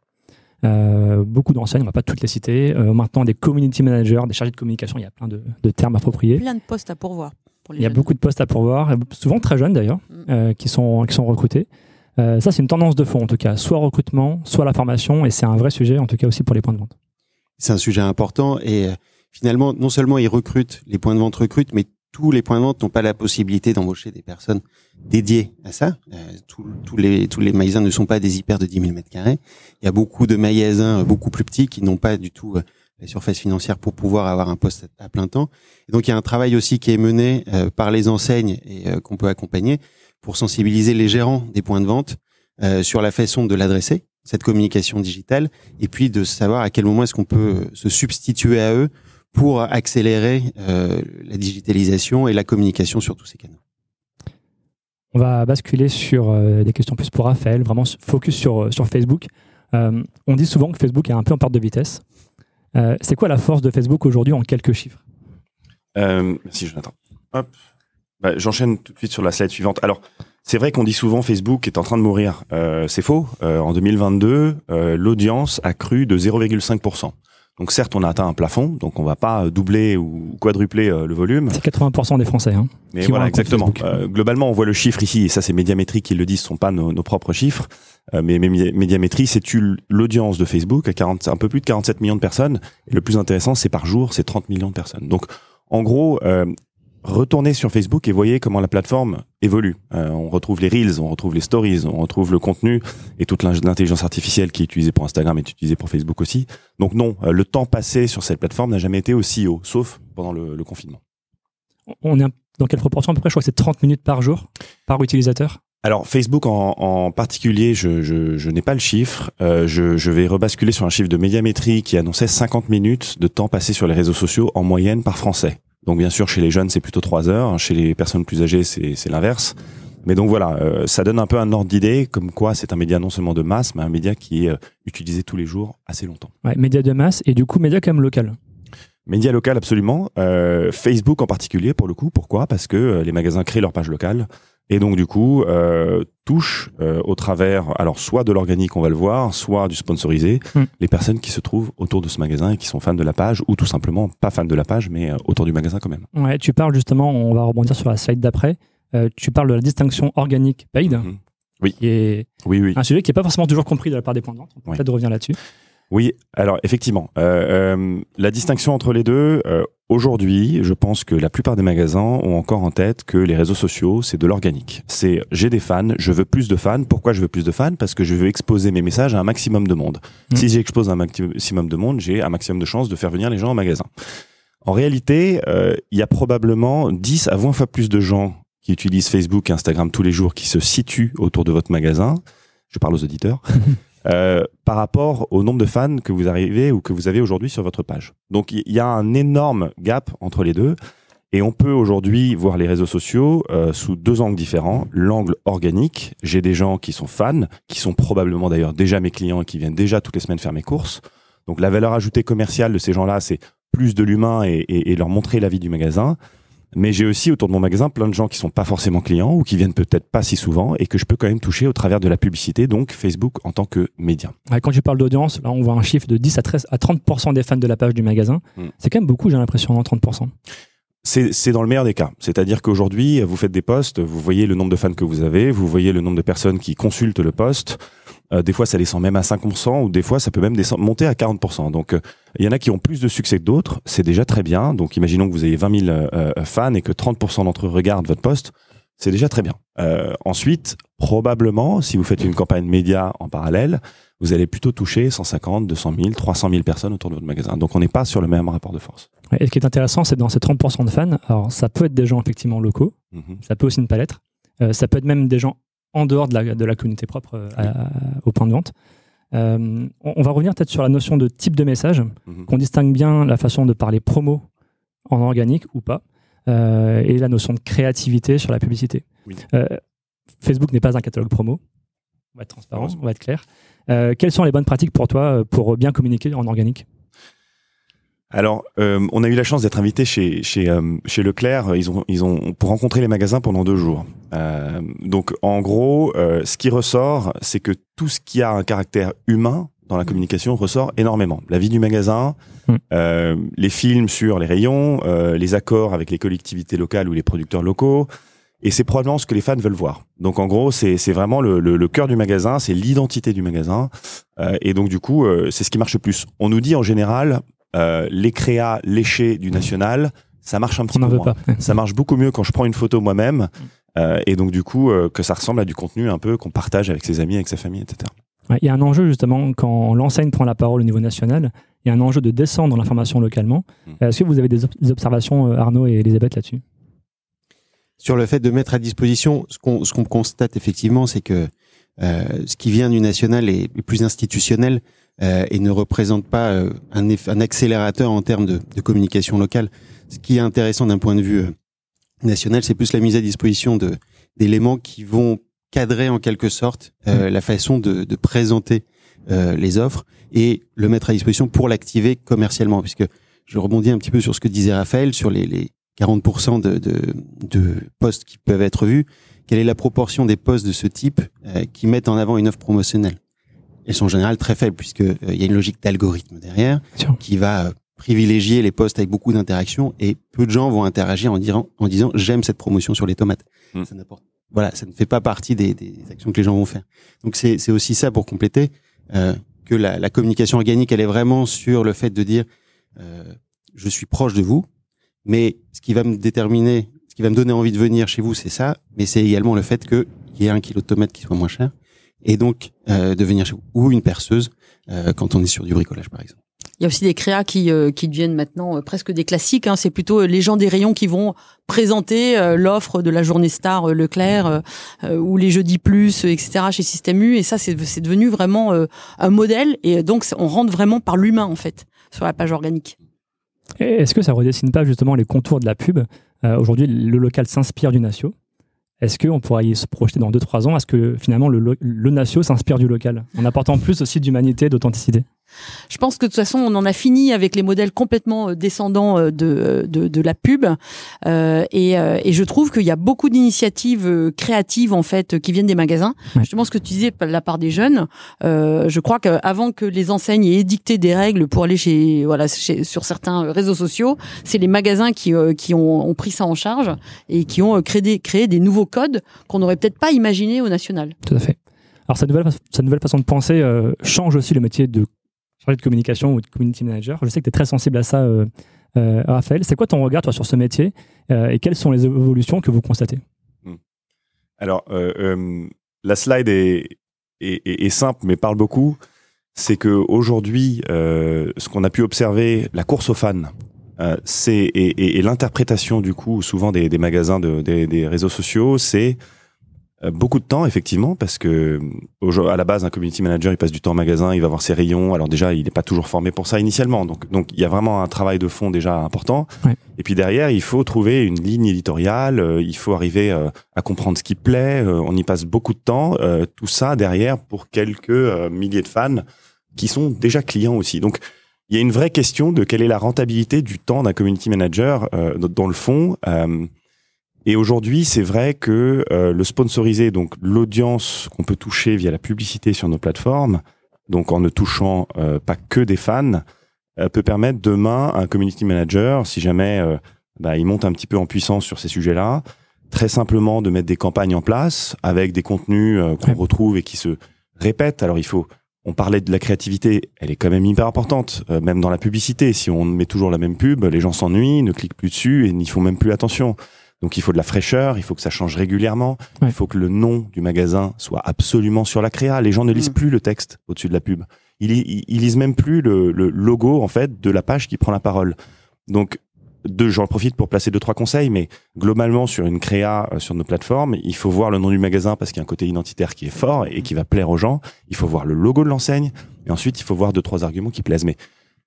Euh, beaucoup d'enseignes, on ne va pas toutes les citer. Euh, maintenant, des community managers, des chargés de communication, il y a plein de, de termes appropriés. Plein de postes à pourvoir. Pour les Il y a jeunes. beaucoup de postes à pourvoir, souvent très jeunes d'ailleurs, Mm. euh, qui, sont, qui sont recrutés. Euh, ça, c'est une tendance de fond en tout cas, soit recrutement, soit la formation, et c'est un vrai sujet en tout cas aussi pour les points de vente. C'est un sujet important et finalement, non seulement ils recrutent, les points de vente recrutent, mais tous les points de vente n'ont pas la possibilité d'embaucher des personnes dédiées à ça. Euh, tous- les tous les magasins ne sont pas des hyper de 10 000 mètres carrés. Il y a beaucoup de magasins euh, beaucoup plus petits qui n'ont pas du tout euh, la surface financière pour pouvoir avoir un poste à plein temps. Donc il y a un travail aussi qui est mené par les enseignes et qu'on peut accompagner pour sensibiliser les gérants des points de vente sur la façon de l'adresser, cette communication digitale, et puis de savoir à quel moment est-ce qu'on peut se substituer à eux pour accélérer euh, la digitalisation et la communication sur tous ces canaux. On va basculer sur euh, des questions plus pour Raphaël, vraiment focus sur, euh, sur Facebook. Euh, on dit souvent que Facebook est un peu en perte de vitesse. c'est quoi la force de Facebook aujourd'hui en quelques chiffres? Merci Jonathan. Hop. Bah, j'enchaîne tout de suite sur la slide suivante. Alors, c'est vrai qu'on dit souvent Facebook est en train de mourir. c'est faux. en 2022, l'audience a cru de 0,5%. Donc certes, on a atteint un plafond, donc on va pas doubler ou quadrupler euh, le volume. C'est 80% des Français. Hein, Mais voilà, exactement. Euh, globalement, on voit le chiffre ici, et ça c'est Médiamétrie qui le disent, ce sont pas nos, propres chiffres. Euh, mais, Médiamétrie, c'est l'audience de Facebook à 40, un peu plus de 47 millions de personnes. Et le plus intéressant, c'est par jour, c'est 30 millions de personnes. Donc en gros, retournez sur Facebook et voyez comment la plateforme évolue. Euh, on retrouve les reels, on retrouve les stories, on retrouve le contenu et toute l'intelligence artificielle qui est utilisée pour Instagram est utilisée pour Facebook aussi. Donc non, euh, le temps passé sur cette plateforme n'a jamais été aussi haut, sauf pendant le, confinement. On est dans quelle proportion à peu près? Je crois que c'est 30 minutes par jour, par utilisateur alors Facebook en, particulier, je, n'ai pas le chiffre. Euh, je, je, vais rebasculer sur un chiffre de médiamétrie qui annonçait 50 minutes de temps passé sur les réseaux sociaux en moyenne par Français. Donc bien sûr, chez les jeunes, c'est plutôt trois heures. Chez les personnes plus âgées, c'est l'inverse. Mais donc voilà, euh, ça donne un peu un ordre d'idée, comme quoi c'est un média non seulement de masse, mais un média qui est euh, utilisé tous les jours assez longtemps. Ouais, média de masse et du coup média quand même local. Média local absolument. Euh, Facebook en particulier pour le coup. Pourquoi? Parce que les magasins créent leur page locale et donc du coup euh, touche euh, au travers alors soit de l'organique on va le voir soit du sponsorisé hmm. les personnes qui se trouvent autour de ce magasin et qui sont fans de la page ou tout simplement pas fans de la page mais euh, autour du magasin quand même. Ouais tu parles justement on va rebondir sur la slide d'après tu parles de la distinction organique paid mhm. oui. Qui est oui oui. un sujet qui est pas forcément toujours compris de la part des points de vente. On peut peut-être revenir là-dessus oui, alors effectivement, euh, euh, la distinction entre les deux, euh, aujourd'hui, je pense que la plupart des magasins ont encore en tête que les réseaux sociaux, c'est de l'organique. C'est j'ai des fans, je veux plus de fans. Pourquoi je veux plus de fans? Parce que je veux exposer mes messages à un maximum de monde. Mmh. Si j'expose un maximum de monde, j'ai un maximum de chances de faire venir les gens au magasin. En réalité, il y a probablement 10 à 20 fois plus de gens qui utilisent Facebook et Instagram tous les jours qui se situent autour de votre magasin. Je parle aux auditeurs. Euh, par rapport au nombre de fans que vous arrivez ou que vous avez aujourd'hui sur votre page. Donc il y a un énorme gap entre les deux. Et on peut aujourd'hui voir les réseaux sociaux euh, sous deux angles différents. L'angle organique, j'ai des gens qui sont fans, qui sont probablement d'ailleurs déjà mes clients et qui viennent déjà toutes les semaines faire mes courses. Donc la valeur ajoutée commerciale de ces gens-là, c'est plus de l'humain et, et, leur montrer la vie du magasin. Mais j'ai aussi autour de mon magasin plein de gens qui sont pas forcément clients ou qui viennent peut-être pas si souvent et que je peux quand même toucher au travers de la publicité, donc Facebook en tant que média. quand tu parles d'audience, là on voit un chiffre de 10 à 13 à 30% des fans de la page du magasin. Hmm. C'est quand même beaucoup, j'ai l'impression, 30%. C'est dans le meilleur des cas. C'est-à-dire qu'aujourd'hui, vous faites des posts, vous voyez le nombre de fans que vous avez, vous voyez le nombre de personnes qui consultent le post. Euh, des fois, ça descend même à 5%, ou des fois, ça peut même descendre, monter à 40%. Donc, euh, il y en a qui ont plus de succès que d'autres. C'est déjà très bien. Donc, imaginons que vous ayez 20 000 euh, fans et que 30% d'entre eux regardent votre post. C'est déjà très bien. ensuite, probablement, si vous faites une campagne média en parallèle, vous allez plutôt toucher 150, 200 000, 300 000 personnes autour de votre magasin. Donc, on n'est pas sur le même rapport de force. Et ce qui est intéressant, c'est dans ces 30% de fans, alors ça peut être des gens effectivement locaux, mhm. ça peut aussi ne pas l'être, ça peut être même des gens en dehors de la, de la communauté propre euh, au point de vente. Euh, on, va revenir peut-être sur la notion de type de message, mhm. qu'on distingue bien la façon de parler promo en organique ou pas, euh, et la notion de créativité sur la publicité. Facebook n'est pas un catalogue promo, on va être transparent, on va être clair. quelles sont les bonnes pratiques pour toi pour bien communiquer en organique? Alors, euh, on a eu la chance d'être invité chez chez euh, chez Leclerc. Ils ont ils ont pour rencontrer les magasins pendant deux jours. Euh, donc, en gros, ce qui ressort, c'est que tout ce qui a un caractère humain dans la communication ressort énormément. La vie du magasin, mm. les films sur les rayons, les accords avec les collectivités locales ou les producteurs locaux. Et c'est probablement ce que les fans veulent voir. Donc en gros, c'est vraiment le, le, le, cœur du magasin, c'est l'identité du magasin. et donc du coup, c'est ce qui marche le plus. On nous dit en général, euh, les créas léchés du national, ça marche un petit peu moins. ça marche beaucoup mieux quand je prends une photo moi-même euh, et donc du coup euh, que ça ressemble à du contenu un peu qu'on partage avec ses amis, avec sa famille, etc. Il y a un enjeu justement quand l'enseigne prend la parole au niveau national. Il y a un enjeu de descendre l'information localement. Mm. Est-ce que vous avez des, observations, Arnaud et Elisabeth, là-dessus? Sur le fait de mettre à disposition, ce qu'on constate effectivement, c'est que ce qui vient du national est plus institutionnel. Euh, et ne représente pas euh, un, un, accélérateur en termes de, de, communication locale. Ce qui est intéressant d'un point de vue euh, national, c'est plus la mise à disposition d'éléments qui vont cadrer en quelque sorte euh, la façon de, de présenter euh, les offres et le mettre à disposition pour l'activer commercialement. Puisque je rebondis un petit peu sur ce que disait Raphaël sur les, les 40% de, de, de, postes qui peuvent être vus. Quelle est la proportion des postes de ce type euh, qui mettent en avant une offre promotionnelle? Elles sont en général très faibles puisque euh, il y a une logique d'algorithme derrière qui va euh, privilégier les postes avec beaucoup d'interactions et peu de gens vont interagir en, disant, en disant j'aime cette promotion sur les tomates. Hmm. Ça voilà, ça ne fait pas partie des, des, actions que les gens vont faire. Donc c'est aussi ça pour compléter euh, que la, la, communication organique, elle est vraiment sur le fait de dire euh, je suis proche de vous, mais ce qui va me déterminer, ce qui va me donner envie de venir chez vous, c'est ça, mais c'est également le fait qu'il y ait un kilo de tomates qui soit moins cher, et donc euh, de venir chez vous, ou une perceuse euh, quand on est sur du bricolage par exemple. Il y a aussi des créas qui, euh, qui deviennent maintenant euh, presque des classiques. Hein. C'est plutôt euh, les gens des rayons qui vont présenter l'offre de la journée star Leclerc ou les jeudis plus, etc. chez Système U. Et ça, c'est devenu vraiment un modèle. Et donc, on rentre vraiment par l'humain en fait sur la page organique. Est-ce que ça redessine pas justement les contours de la pub? Aujourd'hui, le local s'inspire du Natio. Est-ce qu'on pourrait y se projeter dans 2-3 ans? Est-ce que finalement le, le s'inspire du local en apportant plus aussi d'humanité, d'authenticité? Je pense que de toute façon, on en a fini avec les modèles complètement euh, descendants euh, de, de, de la pub. Euh, et, euh, et, je trouve qu'il y a beaucoup d'initiatives créatives en fait qui viennent des magasins. Je Justement, ce que tu disais la part des jeunes, euh, je crois qu'avant que les enseignes aient édicté des règles pour aller chez voilà chez, sur certains réseaux sociaux, c'est les magasins qui, qui ont, ont, pris ça en charge et qui ont créé des, créé des nouveaux codes qu'on n'aurait peut-être pas imaginé au national. Tout à fait. Alors cette nouvelle, cette nouvelle façon de penser change aussi le métier de chargé de communication ou de community manager. Je sais que tu es très sensible à ça, euh, euh, Raphaël. C'est quoi ton regard toi, sur ce métier euh, et quelles sont les évolutions que vous constatez? Hmm. Alors, la slide est, simple mais parle beaucoup. C'est qu'aujourd'hui, ce qu'on a pu observer, la course aux fans, c'est et, l'interprétation du coup souvent des, magasins de, des, réseaux sociaux, c'est beaucoup de temps, effectivement, parce que à la base, un community manager, il passe du temps au magasin, il va voir ses rayons. Alors déjà, il n'est pas toujours formé pour ça initialement. Donc, donc il y a vraiment un travail de fond déjà important. Et puis derrière, il faut trouver une ligne éditoriale. Euh, il faut arriver euh, à comprendre ce qui plaît. on y passe beaucoup de temps. tout ça derrière pour quelques milliers de fans qui sont déjà clients aussi. Donc il y a une vraie question de quelle est la rentabilité du temps d'un community manager dans le fond. Et aujourd'hui, c'est vrai que euh, le sponsorisé, donc l'audience qu'on peut toucher via la publicité sur nos plateformes, donc en ne touchant euh, pas que des fans, euh, peut permettre demain à un community manager, si jamais bah, il monte un petit peu en puissance sur ces sujets-là, très simplement de mettre des campagnes en place avec des contenus qu'on retrouve et qui se répètent. Alors il faut, on parlait de la créativité, elle est quand même hyper importante, même dans la publicité. Si on met toujours la même pub, les gens s'ennuient, ne cliquent plus dessus et n'y font même plus attention. Donc il faut de la fraîcheur, il faut que ça change régulièrement, il faut que le nom du magasin soit absolument sur la créa. Les gens ne lisent mm. plus le texte au-dessus de la pub. Ils, ils, lisent même plus le, logo en fait de la page qui prend la parole. Donc deux, j'en profite pour placer deux trois conseils, mais globalement sur une créa euh, sur nos plateformes, il faut voir le nom du magasin parce qu'il y a un côté identitaire qui est fort et qui va plaire aux gens. Il faut voir le logo de l'enseigne et ensuite il faut voir deux trois arguments qui plaisent. Mais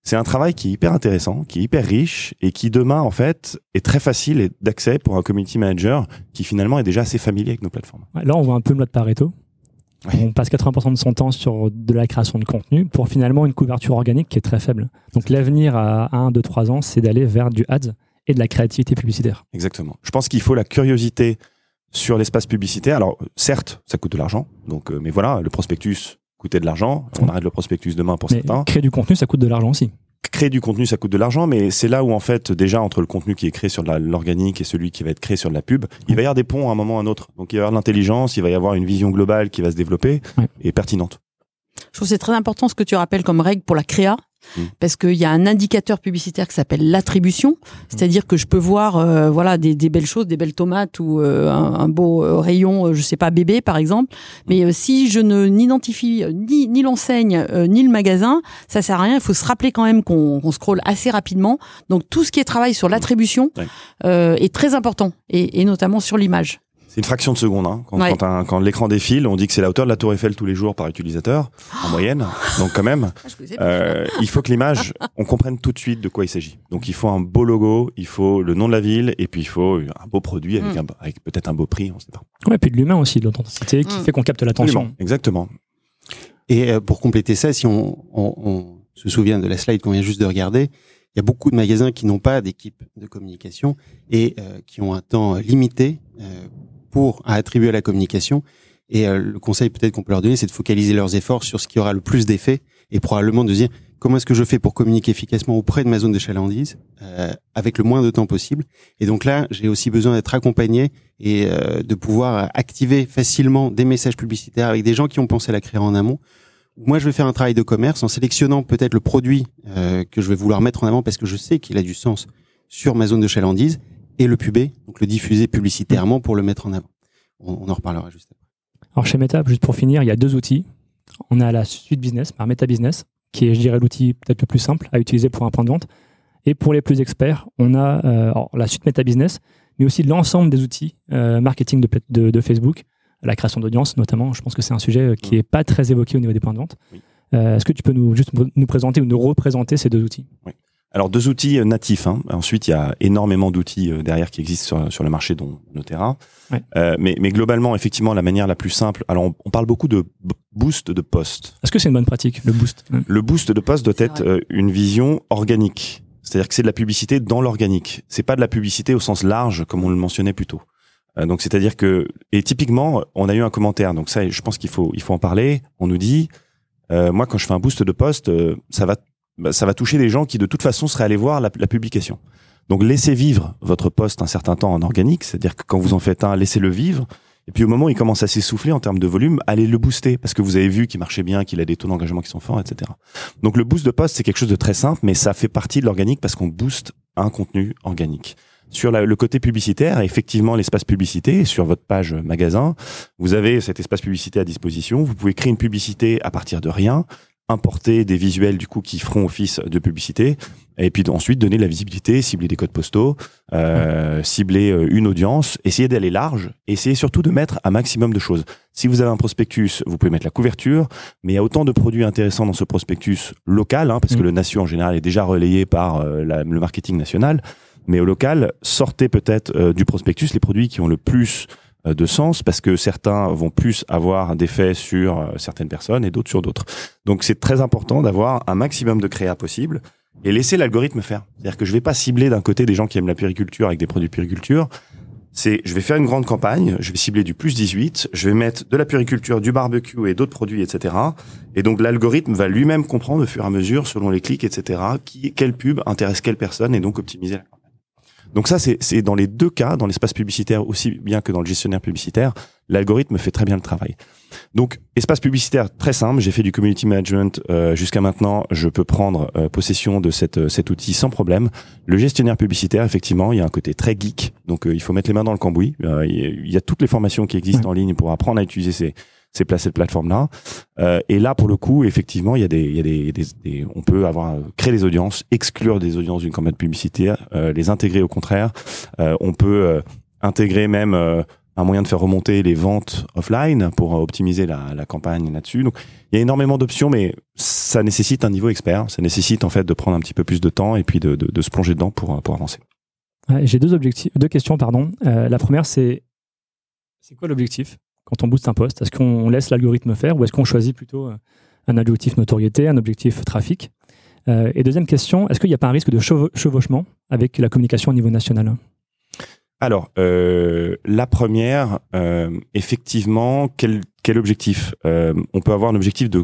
c'est un travail qui est hyper intéressant, qui est hyper riche et qui demain en fait est très facile d'accès pour un community manager qui finalement est déjà assez familier avec nos plateformes. Là, on voit un peu le mode Pareto. On passe 80% de son temps sur de la création de contenu pour finalement une couverture organique qui est très faible. Donc l'avenir à 1, 2, 3 ans, c'est d'aller vers du ads et de la créativité publicitaire. Exactement. Je pense qu'il faut la curiosité sur l'espace publicitaire. Alors certes, ça coûte de l'argent, donc euh, mais voilà, le prospectus coûter de l'argent. On arrête le prospectus demain pour certains. Créer du contenu, ça coûte de l'argent aussi. Créer du contenu, ça coûte de l'argent, mais c'est là où en fait déjà entre le contenu qui est créé sur l'organique et celui qui va être créé sur de la pub, il va y avoir des ponts à un moment ou à un autre. Donc il va y avoir de l'intelligence, il va y avoir une vision globale qui va se développer et pertinente. Je trouve c'est très important ce que tu rappelles comme règle pour la créa, Mm. parce qu'il y a un indicateur publicitaire qui s'appelle l'attribution, c'est-à-dire que je peux voir euh, voilà des, des, belles choses, des belles tomates ou euh, un, beau euh, rayon, je sais pas bébé par exemple, mais si je ne n'identifie ni, ni l'enseigne ni le magasin, ça sert à rien. Il faut se rappeler quand même qu'on qu scrolle assez rapidement. Donc tout ce qui est travail sur l'attribution est très important et, et notamment sur l'image. C'est une fraction de seconde. Hein. Quand, Ouais. quand, un- quand l'écran défile, on dit que c'est la hauteur de la Tour Eiffel tous les jours par utilisateur, en moyenne. Donc quand même, Ah, euh, il faut que l'image, on comprenne tout de suite de quoi il s'agit. Donc il faut un beau logo, il faut le nom de la ville, et puis il faut un beau produit avec, Mm. un, avec peut-être un beau prix, on sait pas. Ouais, puis de l'humain aussi, de l'authenticité qui Mm. fait qu'on capte l'attention. Exactement. Et euh, pour compléter ça, si on, on, on se souvient de la slide qu'on vient juste de regarder, il y a beaucoup de magasins qui n'ont pas d'équipe de communication et euh, qui ont un temps limité euh, pour à attribuer à la communication. Et euh, le conseil peut-être qu'on peut leur donner, c'est de focaliser leurs efforts sur ce qui aura le plus d'effet et probablement de dire comment est-ce que je fais pour communiquer efficacement auprès de ma zone de chalandise euh, avec le moins de temps possible. Et donc là, j'ai aussi besoin d'être accompagné et euh, de pouvoir activer facilement des messages publicitaires avec des gens qui ont pensé à la créer en amont. Moi, je vais faire un travail de commerce en sélectionnant peut-être le produit euh, que je vais vouloir mettre en avant parce que je sais qu'il a du sens sur ma zone de chalandise et le pubé, donc le diffuser publicitairement pour le mettre en avant. On, on en reparlera juste après. Alors chez Meta, juste pour finir, il y a deux outils. On a la suite business par Meta Business, qui est, je dirais, l'outil peut-être le plus simple à utiliser pour un point de vente. Et pour les plus experts, on a euh, alors, la suite Meta Business, mais aussi l'ensemble des outils euh, marketing de, de, de Facebook, la création d'audience notamment. Je pense que c'est un sujet euh, qui n'est pas très évoqué au niveau des points de vente. Oui. Euh, Est-ce que tu peux nous, juste nous présenter ou nous représenter ces deux outils? Alors deux outils euh, natifs. Hein. Ensuite, il y a énormément d'outils euh, derrière qui existent sur, sur le marché, dont Notera. Ouais. Euh, mais, mais globalement, effectivement, la manière la plus simple. Alors, on, on parle beaucoup de boost de poste. Est-ce que c'est une bonne pratique, le boost? Le boost de poste doit être euh, une vision organique. C'est-à-dire que c'est de la publicité dans l'organique. C'est pas de la publicité au sens large, comme on le mentionnait plus tôt. Euh, donc, c'est-à-dire que et typiquement, on a eu un commentaire. Donc ça, je pense qu'il faut il faut en parler. On nous dit, euh, moi, quand je fais un boost de poste, euh, ça va bah, ça va toucher des gens qui de toute façon seraient allés voir la, la publication. Donc laissez vivre votre poste un certain temps en organique, c'est-à-dire que quand vous en faites un, laissez-le vivre. Et puis au moment où il commence à s'essouffler en termes de volume, allez le booster parce que vous avez vu qu'il marchait bien, qu'il a des taux d'engagement qui sont forts, etc. Donc le boost de poste, c'est quelque chose de très simple, mais ça fait partie de l'organique parce qu'on booste un contenu organique. Sur la- le côté publicitaire, effectivement, l'espace publicité, sur votre page magasin, vous avez cet espace publicité à disposition. Vous pouvez créer une publicité à partir de rien, importer des visuels du coup qui feront office de publicité, et puis ensuite donner de la visibilité, cibler des codes postaux, euh, cibler euh, une audience, essayer d'aller large, essayer surtout de mettre un maximum de choses. Si vous avez un prospectus, vous pouvez mettre la couverture, mais il y a autant de produits intéressants dans ce prospectus local, hein, parce que Mm. le Nation en général est déjà relayé par euh, la- le marketing national, mais au local, sortez peut-être euh, du prospectus les produits qui ont le plus de sens, parce que certains vont plus avoir d'effet sur euh, certaines personnes et d'autres sur d'autres. Donc c'est très important d'avoir un maximum de créa possible et laisser l'algorithme faire. C'est-à-dire que je vais pas cibler d'un côté des gens qui aiment la puriculture avec des produits puriculture. C'est, je vais faire une grande campagne, je vais cibler du plus 18, je vais mettre de la puriculture, du barbecue et d'autres produits, etc. Et donc l'algorithme va lui-même comprendre au fur et à mesure, selon les clics, etc., qui, quelle pub intéresse quelle personne et donc optimiser la. Donc ça, c'est, dans les deux cas, dans l'espace publicitaire aussi bien que dans le gestionnaire publicitaire, l'algorithme fait très bien le travail. Donc, espace publicitaire très simple. J'ai fait du community management euh, jusqu'à maintenant. Je peux prendre euh, possession de cette, euh, cet outil sans problème. Le gestionnaire publicitaire, effectivement, il y a un côté très geek. Donc, euh, il faut mettre les mains dans le cambouis. Euh, il y a- il y a toutes les formations qui existent en ligne pour apprendre à utiliser ces, ces, cette plateforme-là. Euh, et là, pour le coup, effectivement, il y a des, il y a des, on peut avoir euh, créer des audiences, exclure des audiences d'une campagne publicitaire, euh, les intégrer au contraire. Euh, on peut intégrer même un moyen de faire remonter les ventes offline pour optimiser la, la campagne là-dessus. Donc, il y a énormément d'options, mais ça nécessite un niveau expert. Ça nécessite en fait de prendre un petit peu plus de temps et puis de, de, se plonger dedans pour, pour avancer. J'ai deux objectifs, deux questions, pardon. La première, c'est c'est quoi l'objectif? Quand on booste un poste? Est-ce qu'on laisse l'algorithme faire ou est-ce qu'on choisit plutôt euh, un objectif notoriété, un objectif trafic? Euh, Et deuxième question, est-ce qu'il n'y a pas un risque de chevau- chevauchement avec la communication au niveau national? Alors, euh, la première, effectivement, quel, objectif? On peut avoir un objectif de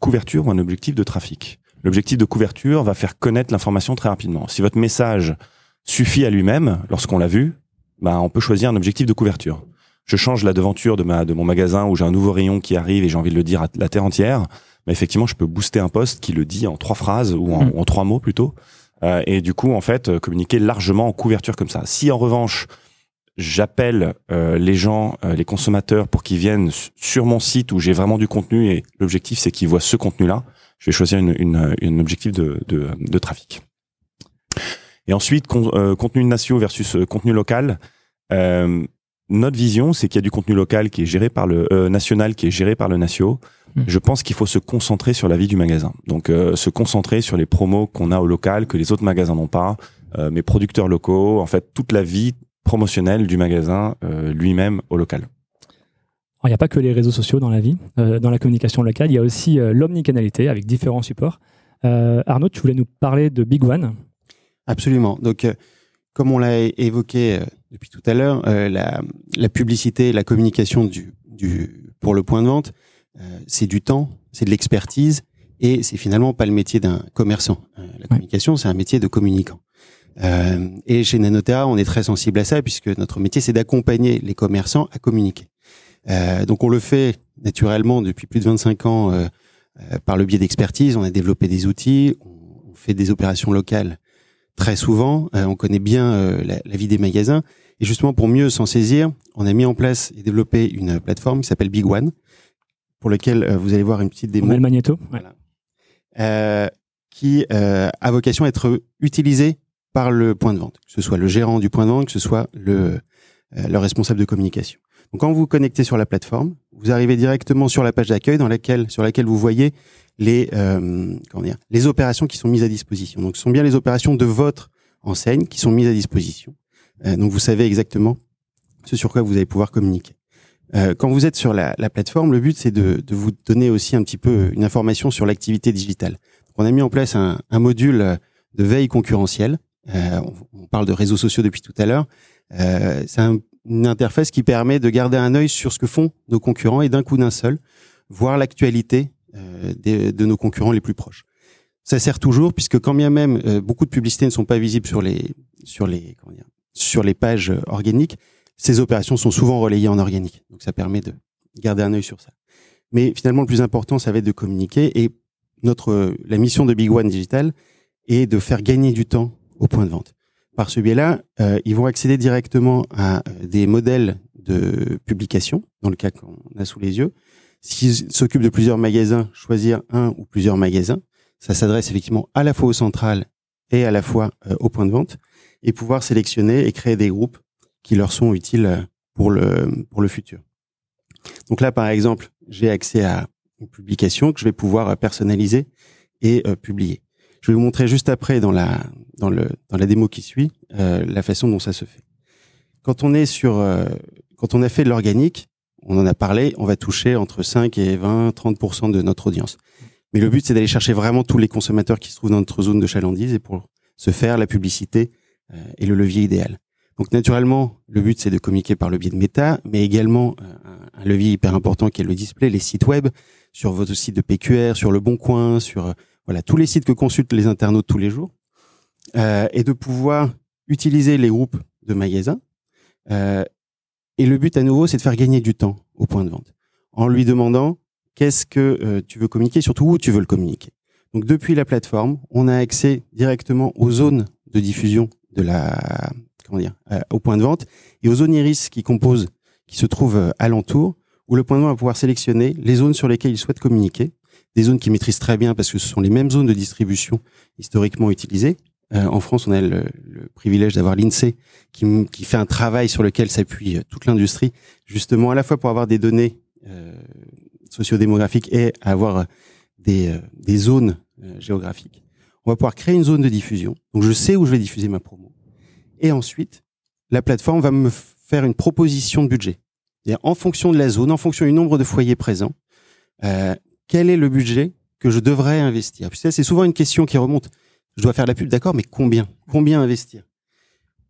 couverture ou un objectif de trafic. L'objectif de couverture va faire connaître l'information très rapidement. Si votre message suffit à lui-même, lorsqu'on l'a vu, bah, on peut choisir un objectif de couverture. Je change la devanture de, ma, de mon magasin où j'ai un nouveau rayon qui arrive et j'ai envie de le dire à la terre entière. Mais effectivement, je peux booster un poste qui le dit en trois phrases ou en, Mm. ou en trois mots plutôt. Euh, et du coup, en fait, euh, communiquer largement en couverture comme ça. Si en revanche, j'appelle euh, les gens, euh, les consommateurs, pour qu'ils viennent sur mon site où j'ai vraiment du contenu et l'objectif c'est qu'ils voient ce contenu-là, je vais choisir une, une, une objectif de, de, de trafic. Et ensuite, con- euh, contenu national versus euh, contenu local. Notre vision, c'est qu'il y a du contenu local qui est géré par le euh, national, qui est géré par le natio. Mm. Je pense qu'il faut se concentrer sur la vie du magasin. Donc, euh, se concentrer sur les promos qu'on a au local, que les autres magasins n'ont pas, euh, mes producteurs locaux, en fait, toute la vie promotionnelle du magasin euh, lui-même au local. Alors, Il n'y a pas que les réseaux sociaux dans la vie, euh, dans la communication locale, il y a aussi euh, l'omnicanalité avec différents supports. Euh, Arnaud, tu voulais nous parler de Big One? Absolument. Donc, euh, comme on l'a évoqué euh, depuis tout à l'heure, euh, la, la publicité, la communication du, du, pour le point de vente, euh, c'est du temps, c'est de l'expertise, et c'est finalement pas le métier d'un commerçant. Euh, la communication, c'est un métier de communicant. Euh, et chez Nanotera, on est très sensible à ça, puisque notre métier, c'est d'accompagner les commerçants à communiquer. Euh, donc, on le fait naturellement depuis plus de 25 ans euh, par le biais d'expertise. On a développé des outils, on, on fait des opérations locales très souvent. Euh, on connaît bien euh, la, la vie des magasins. Et justement, pour mieux s'en saisir, on a mis en place et développé une plateforme qui s'appelle Big One, pour laquelle euh, vous allez voir une petite démo le magnéto. Ouais. Voilà. Euh, qui euh, a vocation à être utilisé par le point de vente, que ce soit le gérant du point de vente, que ce soit le, euh, le responsable de communication. Quand vous vous connectez sur la plateforme, vous arrivez directement sur la page d'accueil dans laquelle, sur laquelle vous voyez les, euh, comment dire, les opérations qui sont mises à disposition. Donc, ce sont bien les opérations de votre enseigne qui sont mises à disposition. Euh, donc, vous savez exactement ce sur quoi vous allez pouvoir communiquer. Euh, quand vous êtes sur la, la plateforme, le but c'est de, vous donner aussi un petit peu une information sur l'activité digitale. On a mis en place un, module de veille concurrentielle. Euh, on, parle de réseaux sociaux depuis tout à l'heure. Une interface qui permet de garder un œil sur ce que font nos concurrents et d'un coup d'un seul, voir l'actualité euh, de nos concurrents les plus proches. Ça sert toujours puisque quand bien même euh, beaucoup de publicités ne sont pas visibles sur les sur les comment dire, sur les pages euh, organiques, ces opérations sont souvent relayées en organique. Donc ça permet de garder un œil sur ça. Mais finalement, le plus important, ça va être de communiquer. Et notre euh, la mission de Big One Digital est de faire gagner du temps au point de vente. Par ce biais-là, euh, ils vont accéder directement à des modèles de publication, dans le cas qu'on a sous les yeux. S'ils s'occupent de plusieurs magasins, choisir un ou plusieurs magasins. Ça s'adresse effectivement à la fois au central et à la fois euh, au point de vente et pouvoir sélectionner et créer des groupes qui leur sont utiles euh, pour le, pour le futur. Donc là, par exemple, j'ai accès à une publication que je vais pouvoir euh, personnaliser et publier. Je vais vous montrer juste après dans la, dans le, dans la démo qui suit euh, la façon dont ça se fait. Quand on est sur, euh, quand on a fait de l'organique, on en a parlé, on va toucher entre 5 et 20, 30% de notre audience. Mais le but, c'est d'aller chercher vraiment tous les consommateurs qui se trouvent dans notre zone de chalandise et pour se faire la publicité euh, et le levier idéal. Donc naturellement, le but c'est de communiquer par le biais de méta, mais également euh, un, un levier hyper important qui est le display, les sites web, sur votre site de PQR, sur le Bon Coin, sur euh, voilà tous les sites que consultent les internautes tous les jours, euh, et de pouvoir utiliser les groupes de magasins. Euh, et le but à nouveau, c'est de faire gagner du temps au point de vente, en lui demandant qu'est-ce que euh, tu veux communiquer, surtout où tu veux le communiquer. Donc depuis la plateforme, on a accès directement aux zones de diffusion de la comment dire euh, au point de vente et aux zones iris qui composent qui se trouvent euh, alentour où le point de vente va pouvoir sélectionner les zones sur lesquelles il souhaite communiquer, des zones qu'il maîtrise très bien parce que ce sont les mêmes zones de distribution historiquement utilisées. Euh, en France, on a le, privilège d'avoir l'INSEE qui, fait un travail sur lequel s'appuie euh, toute l'industrie, justement à la fois pour avoir des données euh, sociodémographiques et avoir euh, des, zones géographiques. On va pouvoir créer une zone de diffusion. Donc je sais où je vais diffuser ma promo. Et ensuite, la plateforme va me faire une proposition de budget. C'est-à-dire, en fonction de la zone, en fonction du nombre de foyers présents, quel est le budget que je devrais investir? C'est souvent une question qui remonte. Je dois faire de la pub, d'accord, mais combien? Combien investir?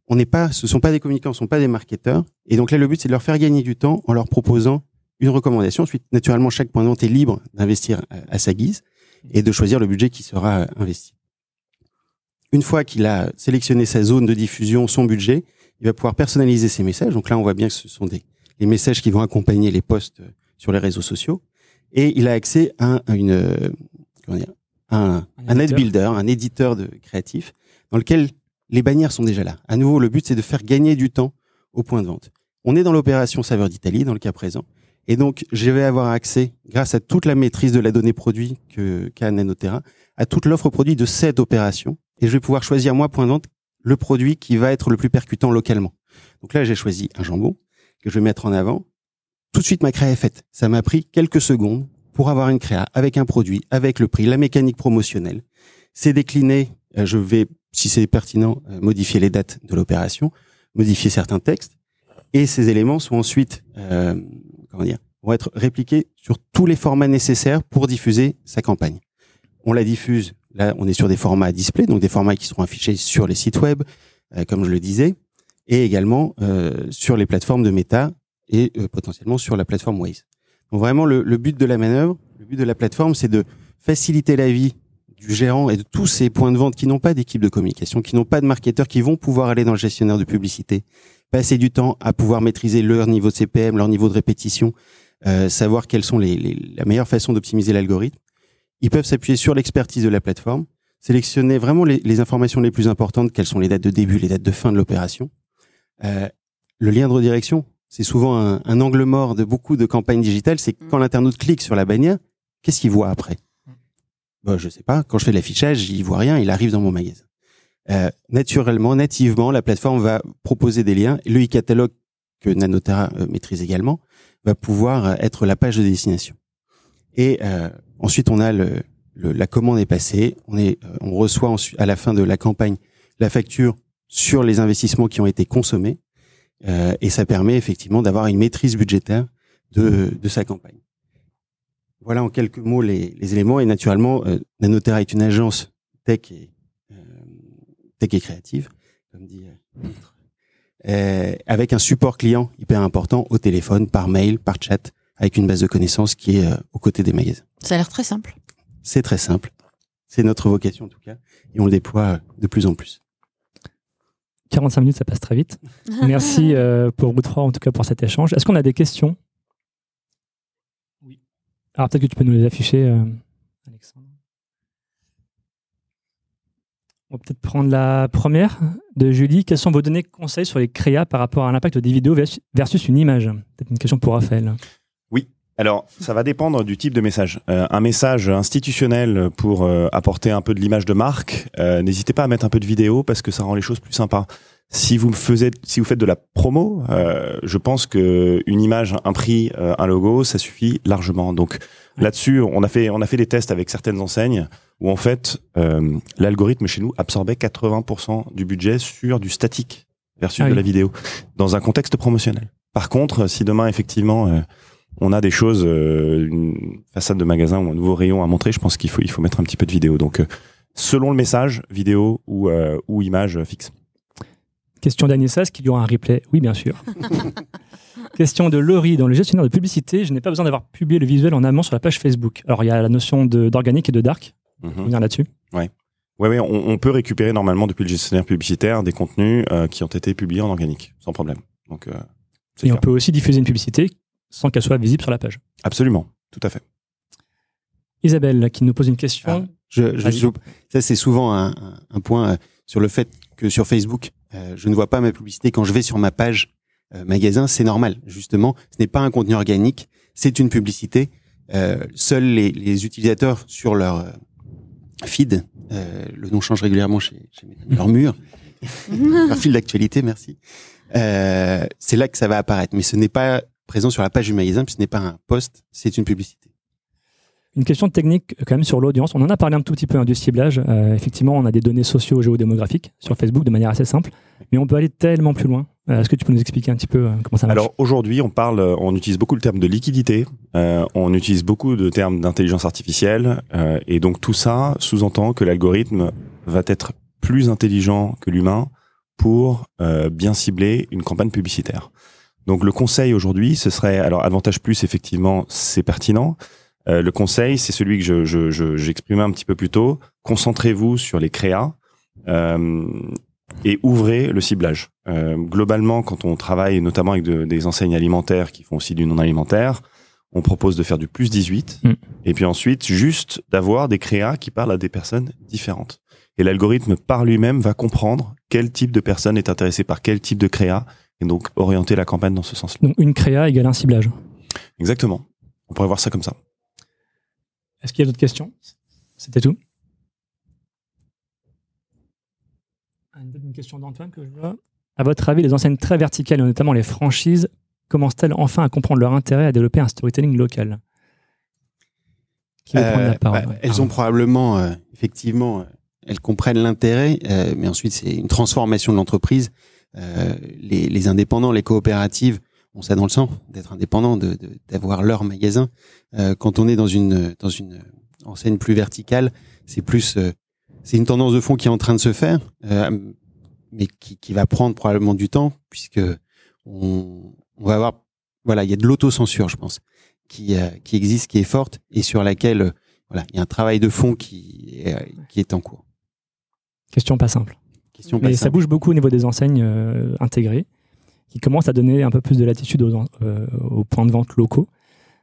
On n'est pas, ce sont pas des communicants, ce sont pas des marketeurs. Et donc là, le but, c'est de leur faire gagner du temps en leur proposant une recommandation. Ensuite, naturellement, chaque point de vente est libre d'investir euh, à sa guise et de choisir le budget qui sera euh, investi. Une fois qu'il a sélectionné sa zone de diffusion, son budget, il va pouvoir personnaliser ses messages. Donc là, on voit bien que ce sont des les messages qui vont accompagner les posts euh, sur les réseaux sociaux. Et il a accès à un- une comment dire, un, Un un ad builder, un éditeur de créatif, dans lequel les bannières sont déjà là. À nouveau, le but c'est de faire gagner du temps au point de vente. On est dans l'opération saveur d'Italie dans le cas présent, et donc je vais avoir accès, grâce à toute la maîtrise de la donnée produit que qu'a Nanotera, à toute l'offre produit de cette opération, et je vais pouvoir choisir moi point de vente le produit qui va être le plus percutant localement. Donc là, j'ai choisi un jambon. que je vais mettre en avant, tout de suite ma créa est faite. Ça m'a pris quelques secondes pour avoir une créa avec un produit, avec le prix, la mécanique promotionnelle. C'est décliné. Euh, je vais, si c'est pertinent, euh, modifier les dates de l'opération, modifier certains textes, et ces éléments sont ensuite, euh, comment dire, vont être répliqués sur tous les formats nécessaires pour diffuser sa campagne. On la diffuse. Là, on est sur des formats display, donc des formats qui seront affichés sur les sites web, euh, comme je le disais, et également sur les plateformes de Meta et potentiellement sur la plateforme Waze. Donc vraiment, le, le, but de la manœuvre, le but de la plateforme, c'est de faciliter la vie du gérant et de tous ces points de vente qui n'ont pas d'équipe de communication, qui n'ont pas de marketeurs, qui vont pouvoir aller dans le gestionnaire de publicité, passer du temps à pouvoir maîtriser leur niveau de CPM, leur niveau de répétition, euh, savoir quelles sont les, les, la meilleure façon d'optimiser l'algorithme. Ils peuvent s'appuyer sur l'expertise de la plateforme, sélectionner vraiment les, les, informations les plus importantes, quelles sont les dates de début, les dates de fin de l'opération. Euh, le lien de redirection, c'est souvent un, un, angle mort de beaucoup de campagnes digitales, c'est quand mm. l'internaute clique sur la bannière, qu'est-ce qu'il voit après? Bon, Je sais pas, quand je fais l'affichage, il voit rien, il arrive dans mon magasin. Euh, naturellement, nativement, la plateforme va proposer des liens. Le e-catalogue que Nanotera euh, maîtrise également va pouvoir euh, être la page de destination. Et euh, ensuite, on a le, le, la commande est passée. On est, on reçoit ensuite, à la fin de la campagne la facture sur les investissements qui ont été consommés. Euh, et ça permet effectivement d'avoir une maîtrise budgétaire de, de sa campagne. Voilà en quelques mots les, les éléments. Et naturellement, euh, Nanotera est une agence tech et, euh, tech et créative, comme dit euh, avec un support client hyper important au téléphone, par mail, par chat, avec une base de connaissances qui est aux côtés des magasins. Ça a l'air très simple. C'est très simple. C'est notre vocation en tout cas. Et on le déploie de plus en plus. 45 minutes, ça passe très vite. Merci euh, pour vous trois, en tout cas, pour cet échange. Est-ce qu'on a des questions? Oui. Alors, peut-être que tu peux nous les afficher, euh, Alexandre. On va peut-être prendre la première de Julie. Quelles sont vos données conseils sur les créas par rapport à l'impact des vidéos versus une image? Peut-être une question pour Raphaël. Alors, ça va dépendre du type de message. Euh, un message institutionnel pour euh, apporter un peu de l'image de marque, euh, n'hésitez pas à mettre un peu de vidéo parce que ça rend les choses plus sympas. Si vous faisiez, si vous faites de la promo, euh, je pense que une image, un prix, euh, un logo, ça suffit largement. Donc là-dessus, on a fait, on a fait des tests avec certaines enseignes où en fait, euh, l'algorithme chez nous absorbait 80% du budget sur du statique versus ah oui. de la vidéo dans un contexte promotionnel. Par contre, si demain effectivement on a des choses, euh, une façade de magasin ou un nouveau rayon à montrer, je pense qu'il faut, il faut mettre un petit peu de vidéo. Donc, euh, selon le message, vidéo ou, euh, ou image fixe. Question d'Anissa, est-ce qu'il y aura un replay Oui, bien sûr. Question de Laurie. Dans le gestionnaire de publicité, je n'ai pas besoin d'avoir publié le visuel en amont sur la page Facebook. Alors, il y a la notion d'organique et de dark. Mm -hmm. venir là-dessus? Ouais. Ouais, ouais on, on, peut récupérer normalement depuis le gestionnaire publicitaire des contenus euh, qui ont été publiés en organique, sans problème. Donc, euh, et clair. on peut aussi diffuser une publicité sans qu'elle soit visible sur la page. Absolument, tout à fait. Isabelle qui nous pose une question. Ah, je, je, je, ça c'est souvent un, un, point euh, sur le fait que sur Facebook, euh, je ne vois pas ma publicité quand je vais sur ma page euh, magasin. C'est normal, justement. Ce n'est pas un contenu organique, c'est une publicité. Euh, seuls les, les, utilisateurs sur leur euh, feed, le nom change régulièrement chez, chez leur mur, leur fil d'actualité, merci. c'est là que ça va apparaître, mais ce n'est pas présent sur la page du magasin, puis ce n'est pas un post, c'est une publicité. Une question technique quand même sur l'audience. On en a parlé un tout petit peu hein, du ciblage. Euh, effectivement, on a des données socio-géodémographiques sur Facebook de manière assez simple, mais on peut aller tellement plus loin. Euh, Est-ce que tu peux nous expliquer un petit peu euh, comment ça marche? Alors aujourd'hui, on parle, on utilise beaucoup le terme de liquidité, euh, on utilise beaucoup de termes d'intelligence artificielle, euh, et donc tout ça sous-entend que l'algorithme va être plus intelligent que l'humain pour euh, bien cibler une campagne publicitaire. Donc le conseil aujourd'hui, ce serait alors avantage plus effectivement, c'est pertinent. Euh, le conseil, c'est celui que je, je, je, j'exprimais un petit peu plus tôt. Concentrez-vous sur les créas euh, et ouvrez le ciblage. Euh, globalement, quand on travaille notamment avec de, des enseignes alimentaires qui font aussi du non alimentaire, on propose de faire du plus 18 mm. et puis ensuite juste d'avoir des créas qui parlent à des personnes différentes. Et l'algorithme par lui-même va comprendre quel type de personne est intéressé par quel type de créa et donc orienter la campagne dans ce sens-là. Donc une créa égale un ciblage. Exactement. On pourrait voir ça comme ça. Est-ce qu'il y a d'autres questions? C'était tout Une question d'Antoine que je vois. À votre avis, les enseignes très verticales, et notamment les franchises, commencent-elles enfin à comprendre leur intérêt à développer un storytelling local? Qui veut prendre la parole? bah, Elles ont probablement, effectivement, elles comprennent l'intérêt, mais ensuite c'est une transformation de l'entreprise. Les, les, indépendants, les coopératives on ça dans le sang d'être indépendant, de, d'avoir leur magasin. Euh, quand on est dans une dans une enseigne plus verticale, c'est plus euh, c'est une tendance de fond qui est en train de se faire, euh, mais qui, qui va prendre probablement du temps puisque on, on va avoir voilà il y a de l'autocensure je pense qui qui existe qui est forte et sur laquelle voilà il y a un travail de fond qui qui est en cours. Question pas simple. Question Mais ça bouge beaucoup au niveau des enseignes intégrées qui commence à donner un peu plus de latitude aux, euh, aux points de vente locaux.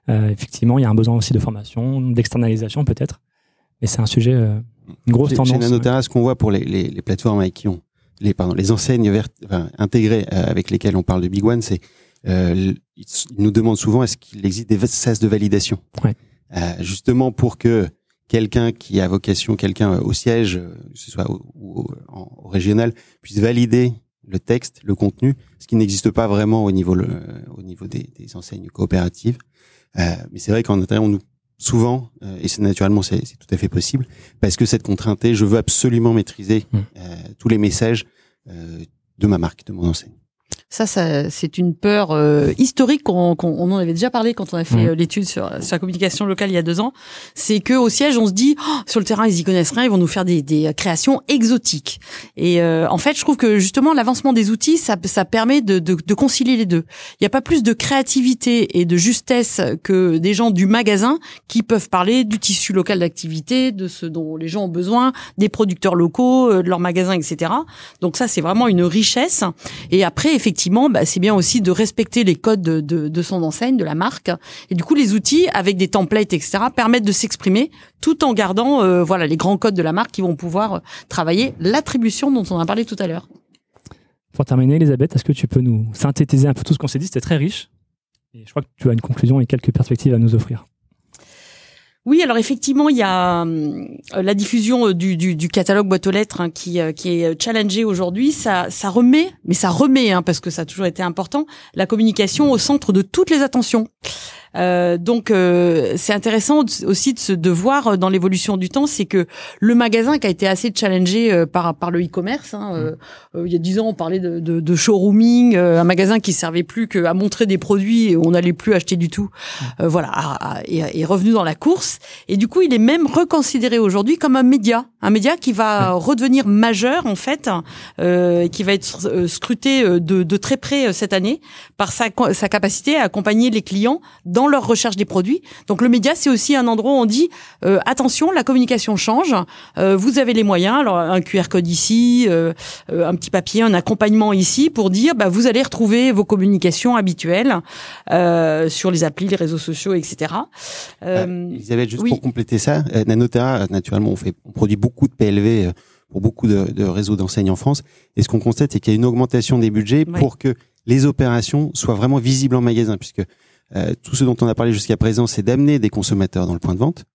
Euh, effectivement, il y a un besoin aussi de formation, d'externalisation peut-être, mais c'est un sujet, euh, une grosse tendance. Chez Nanotera, ce qu'on voit pour les, les, les, plateformes avec qui on, les, pardon, les enseignes enfin, intégrées avec lesquelles on parle de Big One, c'est euh, ils nous demandent souvent est-ce qu'il existe des sas de validation, ouais. justement pour que quelqu'un qui a vocation, quelqu'un au siège, que ce soit au, au, au régional, puisse valider le texte, le contenu, ce qui n'existe pas vraiment au niveau, le, au niveau des, des enseignes coopératives. Euh, mais c'est vrai qu'en intérieur, on nous souvent, euh, et c'est naturellement c'est tout à fait possible, parce que cette contrainte est, je veux absolument maîtriser mmh. euh, tous les messages euh, de ma marque, de mon enseigne. Ça, ça c'est une peur euh, historique qu'on on en avait déjà parlé quand on a fait euh, l'étude sur, sur, la communication locale il y a deux ans. C'est que au siège, on se dit oh, sur le terrain, ils y connaissent rien, ils vont nous faire des, des créations exotiques. Et euh, en fait, je trouve que justement l'avancement des outils, ça, ça permet de, de, de, concilier les deux. Il n'y a pas plus de créativité et de justesse que des gens du magasin qui peuvent parler du tissu local d'activité, de ce dont les gens ont besoin, des producteurs locaux, de leurs magasins, etc. Donc ça, c'est vraiment une richesse. Et après, effectivement bah, c'est bien aussi de respecter les codes de, de, de, son enseigne, de la marque. Et du coup, les outils avec des templates, etc., permettent de s'exprimer tout en gardant euh, voilà les grands codes de la marque qui vont pouvoir euh, travailler l'attribution dont on a parlé tout à l'heure. Pour terminer, Elisabeth, est-ce que tu peux nous synthétiser un peu tout ce qu'on s'est dit? C'était très riche. Et je crois que tu as une conclusion et quelques perspectives à nous offrir. Oui, alors effectivement, il y a euh, la diffusion euh, du, du, du, catalogue boîte aux lettres hein, qui, euh, qui est challengé aujourd'hui. Ça, ça remet, mais ça remet, hein, parce que ça a toujours été important, la communication au centre de toutes les attentions. Euh, donc euh, c'est intéressant aussi de, se, de voir euh, dans l'évolution du temps, c'est que le magasin qui a été assez challengé par par le e-commerce. Hein, mmh. il y a dix ans, on parlait de, de, de showrooming, un magasin qui servait plus qu'à montrer des produits et on n'allait plus acheter du tout. Mmh. voilà, et est revenu dans la course. Et du coup, il est même reconsidéré aujourd'hui comme un média, un média qui va mmh. redevenir majeur en fait, euh, qui va être scruté de, de très près cette année par sa, sa capacité à accompagner les clients dans leur recherche des produits. Donc le média, c'est aussi un endroit où on dit euh, attention, la communication change. Euh, vous avez les moyens, alors un QR code ici, euh, un petit papier, un accompagnement ici pour dire bah, vous allez retrouver vos communications habituelles sur les applis, les réseaux sociaux, etc. Elisabeth, juste pour compléter ça, Nanotera, naturellement, on fait, on produit beaucoup de PLV pour beaucoup de, de réseaux d'enseignes en France. Et ce qu'on constate, c'est qu'il y a une augmentation des budgets pour que les opérations soient vraiment visibles en magasin, puisque euh, tout ce dont on a parlé jusqu'à présent, c'est d'amener des consommateurs dans le point de vente.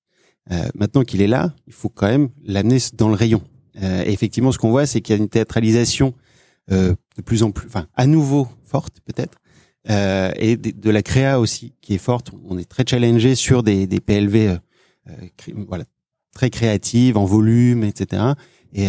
Euh, maintenant qu'il est là, il faut quand même l'amener dans le rayon. Euh, effectivement, ce qu'on voit, c'est qu'il y a une théâtralisation euh, de plus en plus, enfin, à nouveau forte peut-être, et de, la créa aussi qui est forte. On est très challengé sur des, des PLV, voilà, très créatives en volume, etc. Et,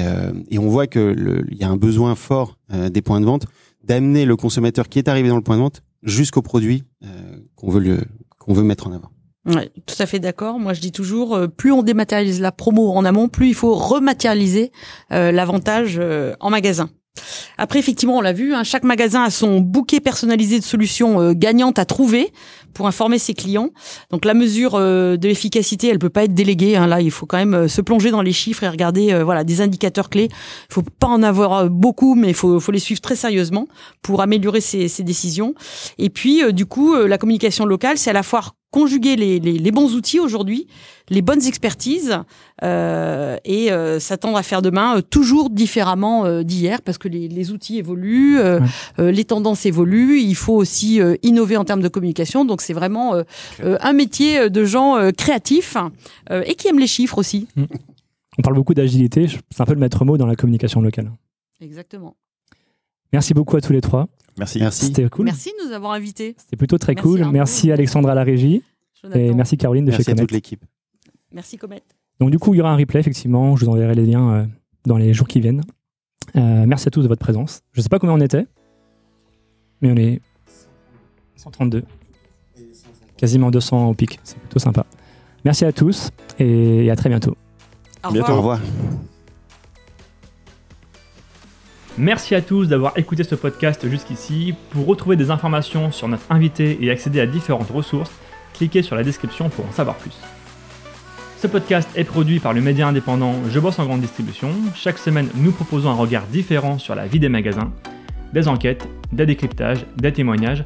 et on voit que il y a un besoin fort des points de vente d'amener le consommateur qui est arrivé dans le point de vente jusqu'au produit euh, qu'on veut qu'on veut mettre en avant. Ouais, tout à fait d'accord. Moi, je dis toujours, euh, plus on dématérialise la promo en amont, plus il faut rematérialiser euh, l'avantage en magasin. Après, effectivement, on l'a vu, hein, chaque magasin a son bouquet personnalisé de solutions gagnantes à trouver pour informer ses clients. Donc la mesure euh, de l'efficacité, elle peut pas être déléguée. Hein. Là, il faut quand même euh, se plonger dans les chiffres et regarder euh, voilà des indicateurs clés. Il faut pas en avoir beaucoup, mais il faut, faut les suivre très sérieusement pour améliorer ses, ses décisions. Et puis, du coup, la communication locale, c'est à la fois conjuguer les, les, les bons outils aujourd'hui, les bonnes expertises euh, et euh, s'attendre à faire demain euh, toujours différemment d'hier parce que les, les, outils évoluent, les tendances évoluent. Il faut aussi innover en termes de communication. Donc c'est vraiment un métier de gens créatifs et qui aiment les chiffres aussi. Mm. On parle beaucoup d'agilité. C'est un peu le maître mot dans la communication locale. Exactement. Merci beaucoup à tous les trois. Merci. Merci. C'était cool. Merci de nous avoir invités. C'était plutôt très Merci cool. Arnaud. Merci Alexandre à la régie. Jonathan. Et merci Caroline de Merci chez à Comet. toute l'équipe. Merci Comet. Donc du coup, il y aura un replay, effectivement. Je vous enverrai les liens euh, dans les jours qui viennent. Euh, merci à tous de votre présence. Je ne sais pas combien on était, mais on est 132. Quasiment 200 au pic. C'est plutôt sympa. Merci à tous et à très bientôt. Au Bientôt. revoir. Au revoir. Merci à tous d'avoir écouté ce podcast jusqu'ici. Pour retrouver des informations sur notre invité et accéder à différentes ressources, cliquez sur la description pour en savoir plus. Ce podcast est produit par le média indépendant Je bosse en grande distribution. Chaque semaine, nous proposons un regard différent sur la vie des magasins, des enquêtes, des décryptages, des témoignages.